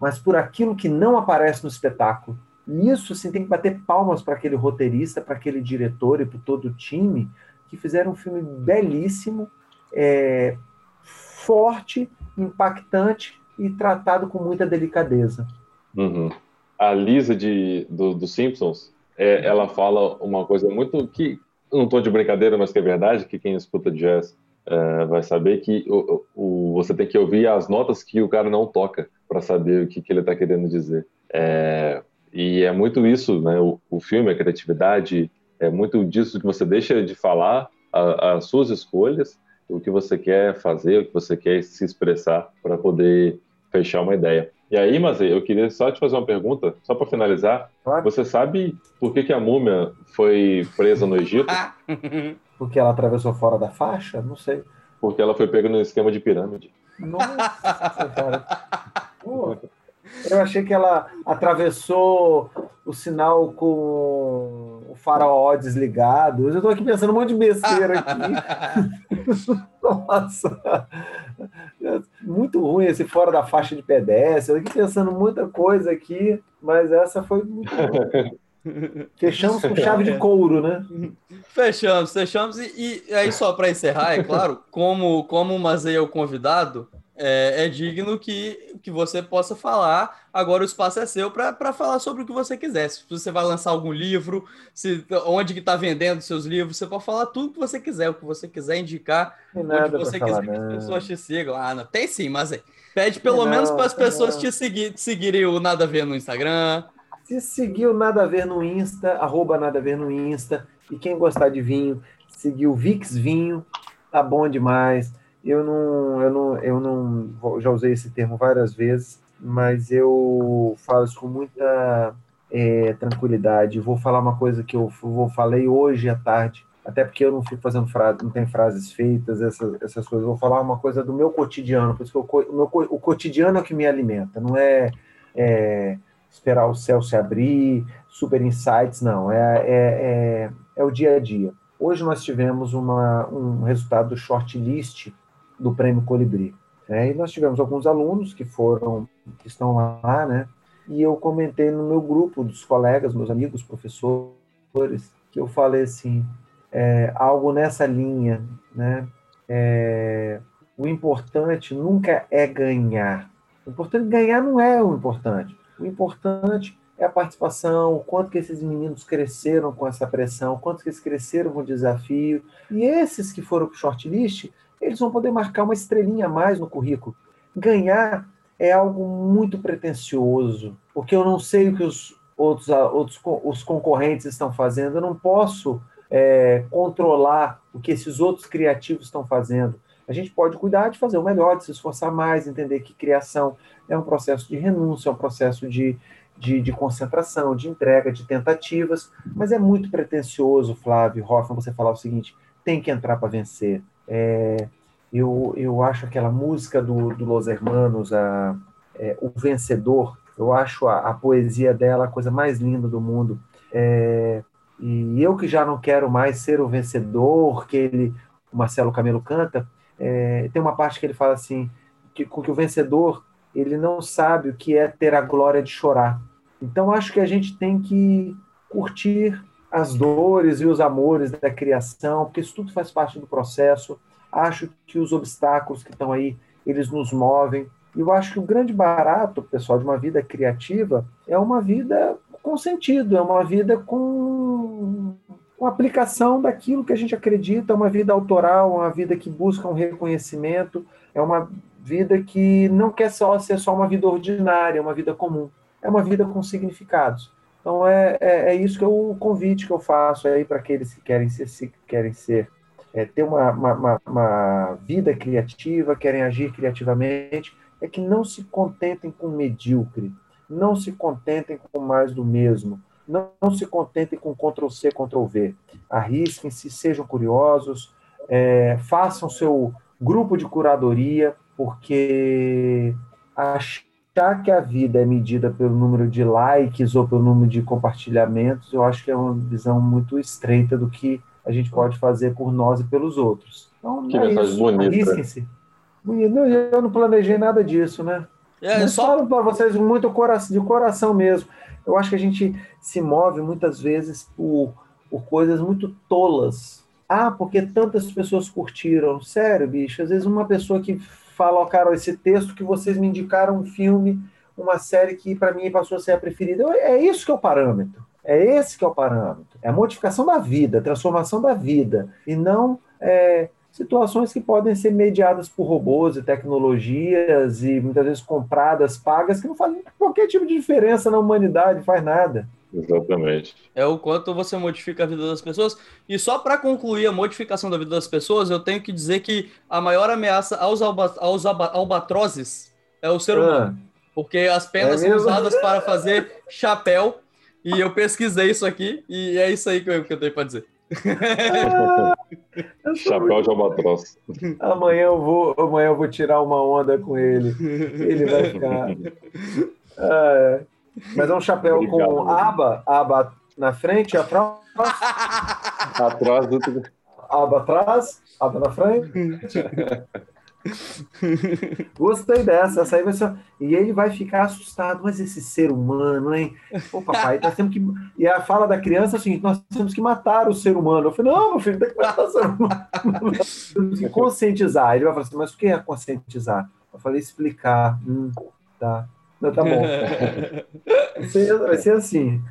mas por aquilo que não aparece no espetáculo. E isso assim, tem que bater palmas para aquele roteirista, para aquele diretor e para todo o time que fizeram um filme belíssimo, é, forte, impactante e tratado com muita delicadeza. Uhum. A Lisa de, do, do Simpsons, é, ela fala uma coisa muito que não estou de brincadeira, mas que é verdade, que quem escuta jazz é, vai saber que o, o, você tem que ouvir as notas que o cara não toca para saber o que, que ele está querendo dizer. É, e é muito isso, né? O, o, filme, a criatividade, é muito disso que você deixa de falar a, as suas escolhas, o que você quer fazer, o que você quer se expressar para poder fechar uma ideia. E aí, mas eu queria só te fazer uma pergunta, só para finalizar. Claro. Você sabe por que, que a múmia foi presa no Egito? Porque ela atravessou fora da faixa? Não sei. Porque ela foi pega no esquema de pirâmide. Nossa, cara. Pô, eu achei que ela atravessou o sinal com o faraó desligado. Eu estou aqui pensando um monte de besteira aqui. Nossa, muito ruim esse fora da faixa de pedestre. Eu estou aqui pensando muita coisa aqui, mas essa foi muito. Fechamos com chave de couro, né? Fechamos, fechamos. E, e aí, só para encerrar, é claro, como, como o Mazei é o convidado, é, é, digno que, que você possa falar. Agora o espaço é seu para falar sobre o que você quiser. Se você vai lançar algum livro, se onde que está vendendo seus livros, você pode falar tudo que você quiser, o que você quiser indicar, onde você quiser que as pessoas te sigam. Ah, não, tem sim, mas pede pelo não, menos para as pessoas te, seguir, te seguirem o Nada a Ver no Instagram, se seguir o Nada a Ver no Insta, arroba Nada a Ver no Insta. E quem gostar de vinho, seguir o Vix Vinho, tá bom demais. Eu não, eu não, eu não, já usei esse termo várias vezes, mas eu falo isso com muita é, tranquilidade. Vou falar uma coisa que eu vou falei hoje à tarde, até porque eu não fico fazendo frase, não tem frases feitas, essas, essas coisas. vou falar uma coisa do meu cotidiano, porque o, meu, o cotidiano é o que me alimenta, não é, é esperar o céu se abrir, super insights, não, é, é, é, é o dia a dia. Hoje nós tivemos uma, um resultado do shortlist do Prêmio Colibri. Né? E nós tivemos alguns alunos que foram, que estão lá, né? E eu comentei no meu grupo dos colegas, meus amigos, professores, que eu falei assim, é, algo nessa linha, né? É, o importante nunca é ganhar. O importante ganhar não é o importante. O importante é a participação, o quanto que esses meninos cresceram com essa pressão, o quanto que eles cresceram com o desafio. E esses que foram para o shortlist, eles vão poder marcar uma estrelinha a mais no currículo. Ganhar é algo muito pretensioso, porque eu não sei o que os outros, outros os concorrentes estão fazendo, eu não posso é, controlar o que esses outros criativos estão fazendo. A gente pode cuidar de fazer o melhor, de se esforçar mais, entender que criação é um processo de renúncia, é um processo de, de, de concentração, de entrega, de tentativas, mas é muito pretencioso, Flávio Hoffman, você falar o seguinte: tem que entrar para vencer. É, eu, eu acho aquela música do, do Los Hermanos, a, é, O Vencedor, eu acho a, a, poesia dela a coisa mais linda do mundo. É, e eu que já não quero mais ser o vencedor, que ele, o Marcelo Camelo canta, é, tem uma parte que ele fala assim, que, que o vencedor ele não sabe o que é ter a glória de chorar. Então acho que a gente tem que curtir as dores e os amores da criação, porque isso tudo faz parte do processo. Acho que os obstáculos que estão aí, eles nos movem. E eu acho que o grande barato, pessoal, de uma vida criativa é uma vida com sentido, é uma vida com com aplicação daquilo que a gente acredita, é uma vida autoral, uma vida que busca um reconhecimento, é uma vida que não quer só ser só uma vida ordinária, uma vida comum, é uma vida com significados. Então é, é, é isso que é o convite que eu faço aí para aqueles que querem ser, se querem ser é, ter uma, uma, uma vida criativa, querem agir criativamente, é que não se contentem com medíocre, não se contentem com mais do mesmo, não, não se contentem com Ctrl-C, Ctrl-V. Arrisquem-se, sejam curiosos, é, façam seu grupo de curadoria, porque achar que a vida é medida pelo número de likes ou pelo número de compartilhamentos, eu acho que é uma visão muito estreita do que a gente pode fazer por nós e pelos outros. Então, que é isso. Arrisquem-se. Eu não planejei nada disso, né? É, Mas só falo para vocês muito de coração mesmo. Eu acho que a gente se move muitas vezes por, por coisas muito tolas. Ah, porque tantas pessoas curtiram. Sério, bicho. Às vezes uma pessoa que fala, ó, oh, cara, esse texto que vocês me indicaram um filme, uma série que para mim passou a ser a preferida. É isso que é o parâmetro. É esse que é o parâmetro. É a modificação da vida, a transformação da vida. E não é, situações que podem ser mediadas por robôs e tecnologias e muitas vezes compradas, pagas, que não fazem qualquer tipo de diferença na humanidade, faz nada. Exatamente. É o quanto você modifica a vida das pessoas. E só para concluir a modificação da vida das pessoas, eu tenho que dizer que a maior ameaça aos, alba aos albatrozes é o ser humano. Ah, porque as penas é são usadas para fazer chapéu. E eu pesquisei isso aqui e é isso aí que eu, que eu tenho para dizer. Chapéu de albatroz. Amanhã eu vou, amanhã eu vou tirar uma onda com ele. Ele vai ficar. Ah, é. Mas é um chapéu Obrigado, com aba, aba na frente, atrás. atrás do. Aba atrás, aba na frente. Gostei dessa, essa aí vai ser... E ele vai ficar assustado, mas esse ser humano, hein? Ô, papai, nós temos que. E a fala da criança é o seguinte: nós temos que matar o ser humano. Eu falei, não, meu filho, tem que matar o ser humano. temos que conscientizar. Ele vai falar assim, mas o que é conscientizar? Eu falei, explicar. Hum, tá. Não, tá bom. vai, ser, vai ser assim.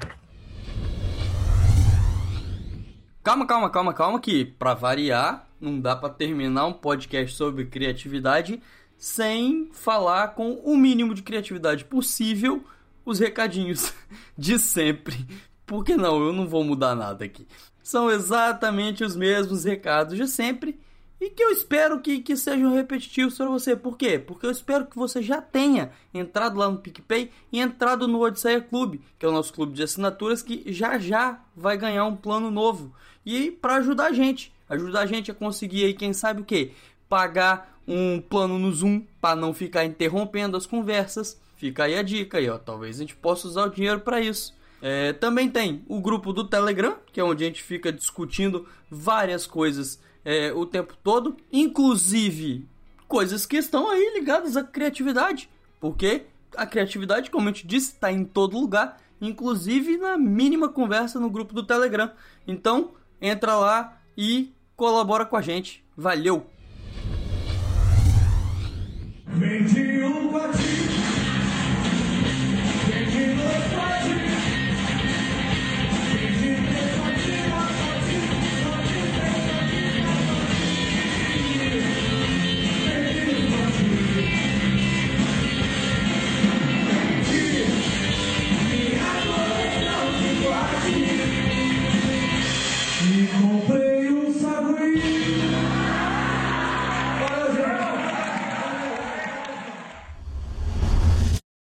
Calma, calma, calma, calma, que para variar, não dá para terminar um podcast sobre criatividade sem falar com o mínimo de criatividade possível os recadinhos de sempre. Por que não? Eu não vou mudar nada aqui. São exatamente os mesmos recados de sempre e que eu espero que, que sejam repetitivos para você. Por quê? Porque eu espero que você já tenha entrado lá no PicPay e entrado no Odisseia Clube, que é o nosso clube de assinaturas que já já vai ganhar um plano novo. E para ajudar a gente, ajudar a gente a conseguir aí, quem sabe o que? Pagar um plano no Zoom para não ficar interrompendo as conversas. Fica aí a dica aí, ó. Talvez a gente possa usar o dinheiro para isso. É, também tem o grupo do Telegram, que é onde a gente fica discutindo várias coisas é, o tempo todo, inclusive coisas que estão aí ligadas à criatividade, porque a criatividade, como eu te disse, está em todo lugar, inclusive na mínima conversa no grupo do Telegram. Então, entra lá e colabora com a gente. Valeu! 21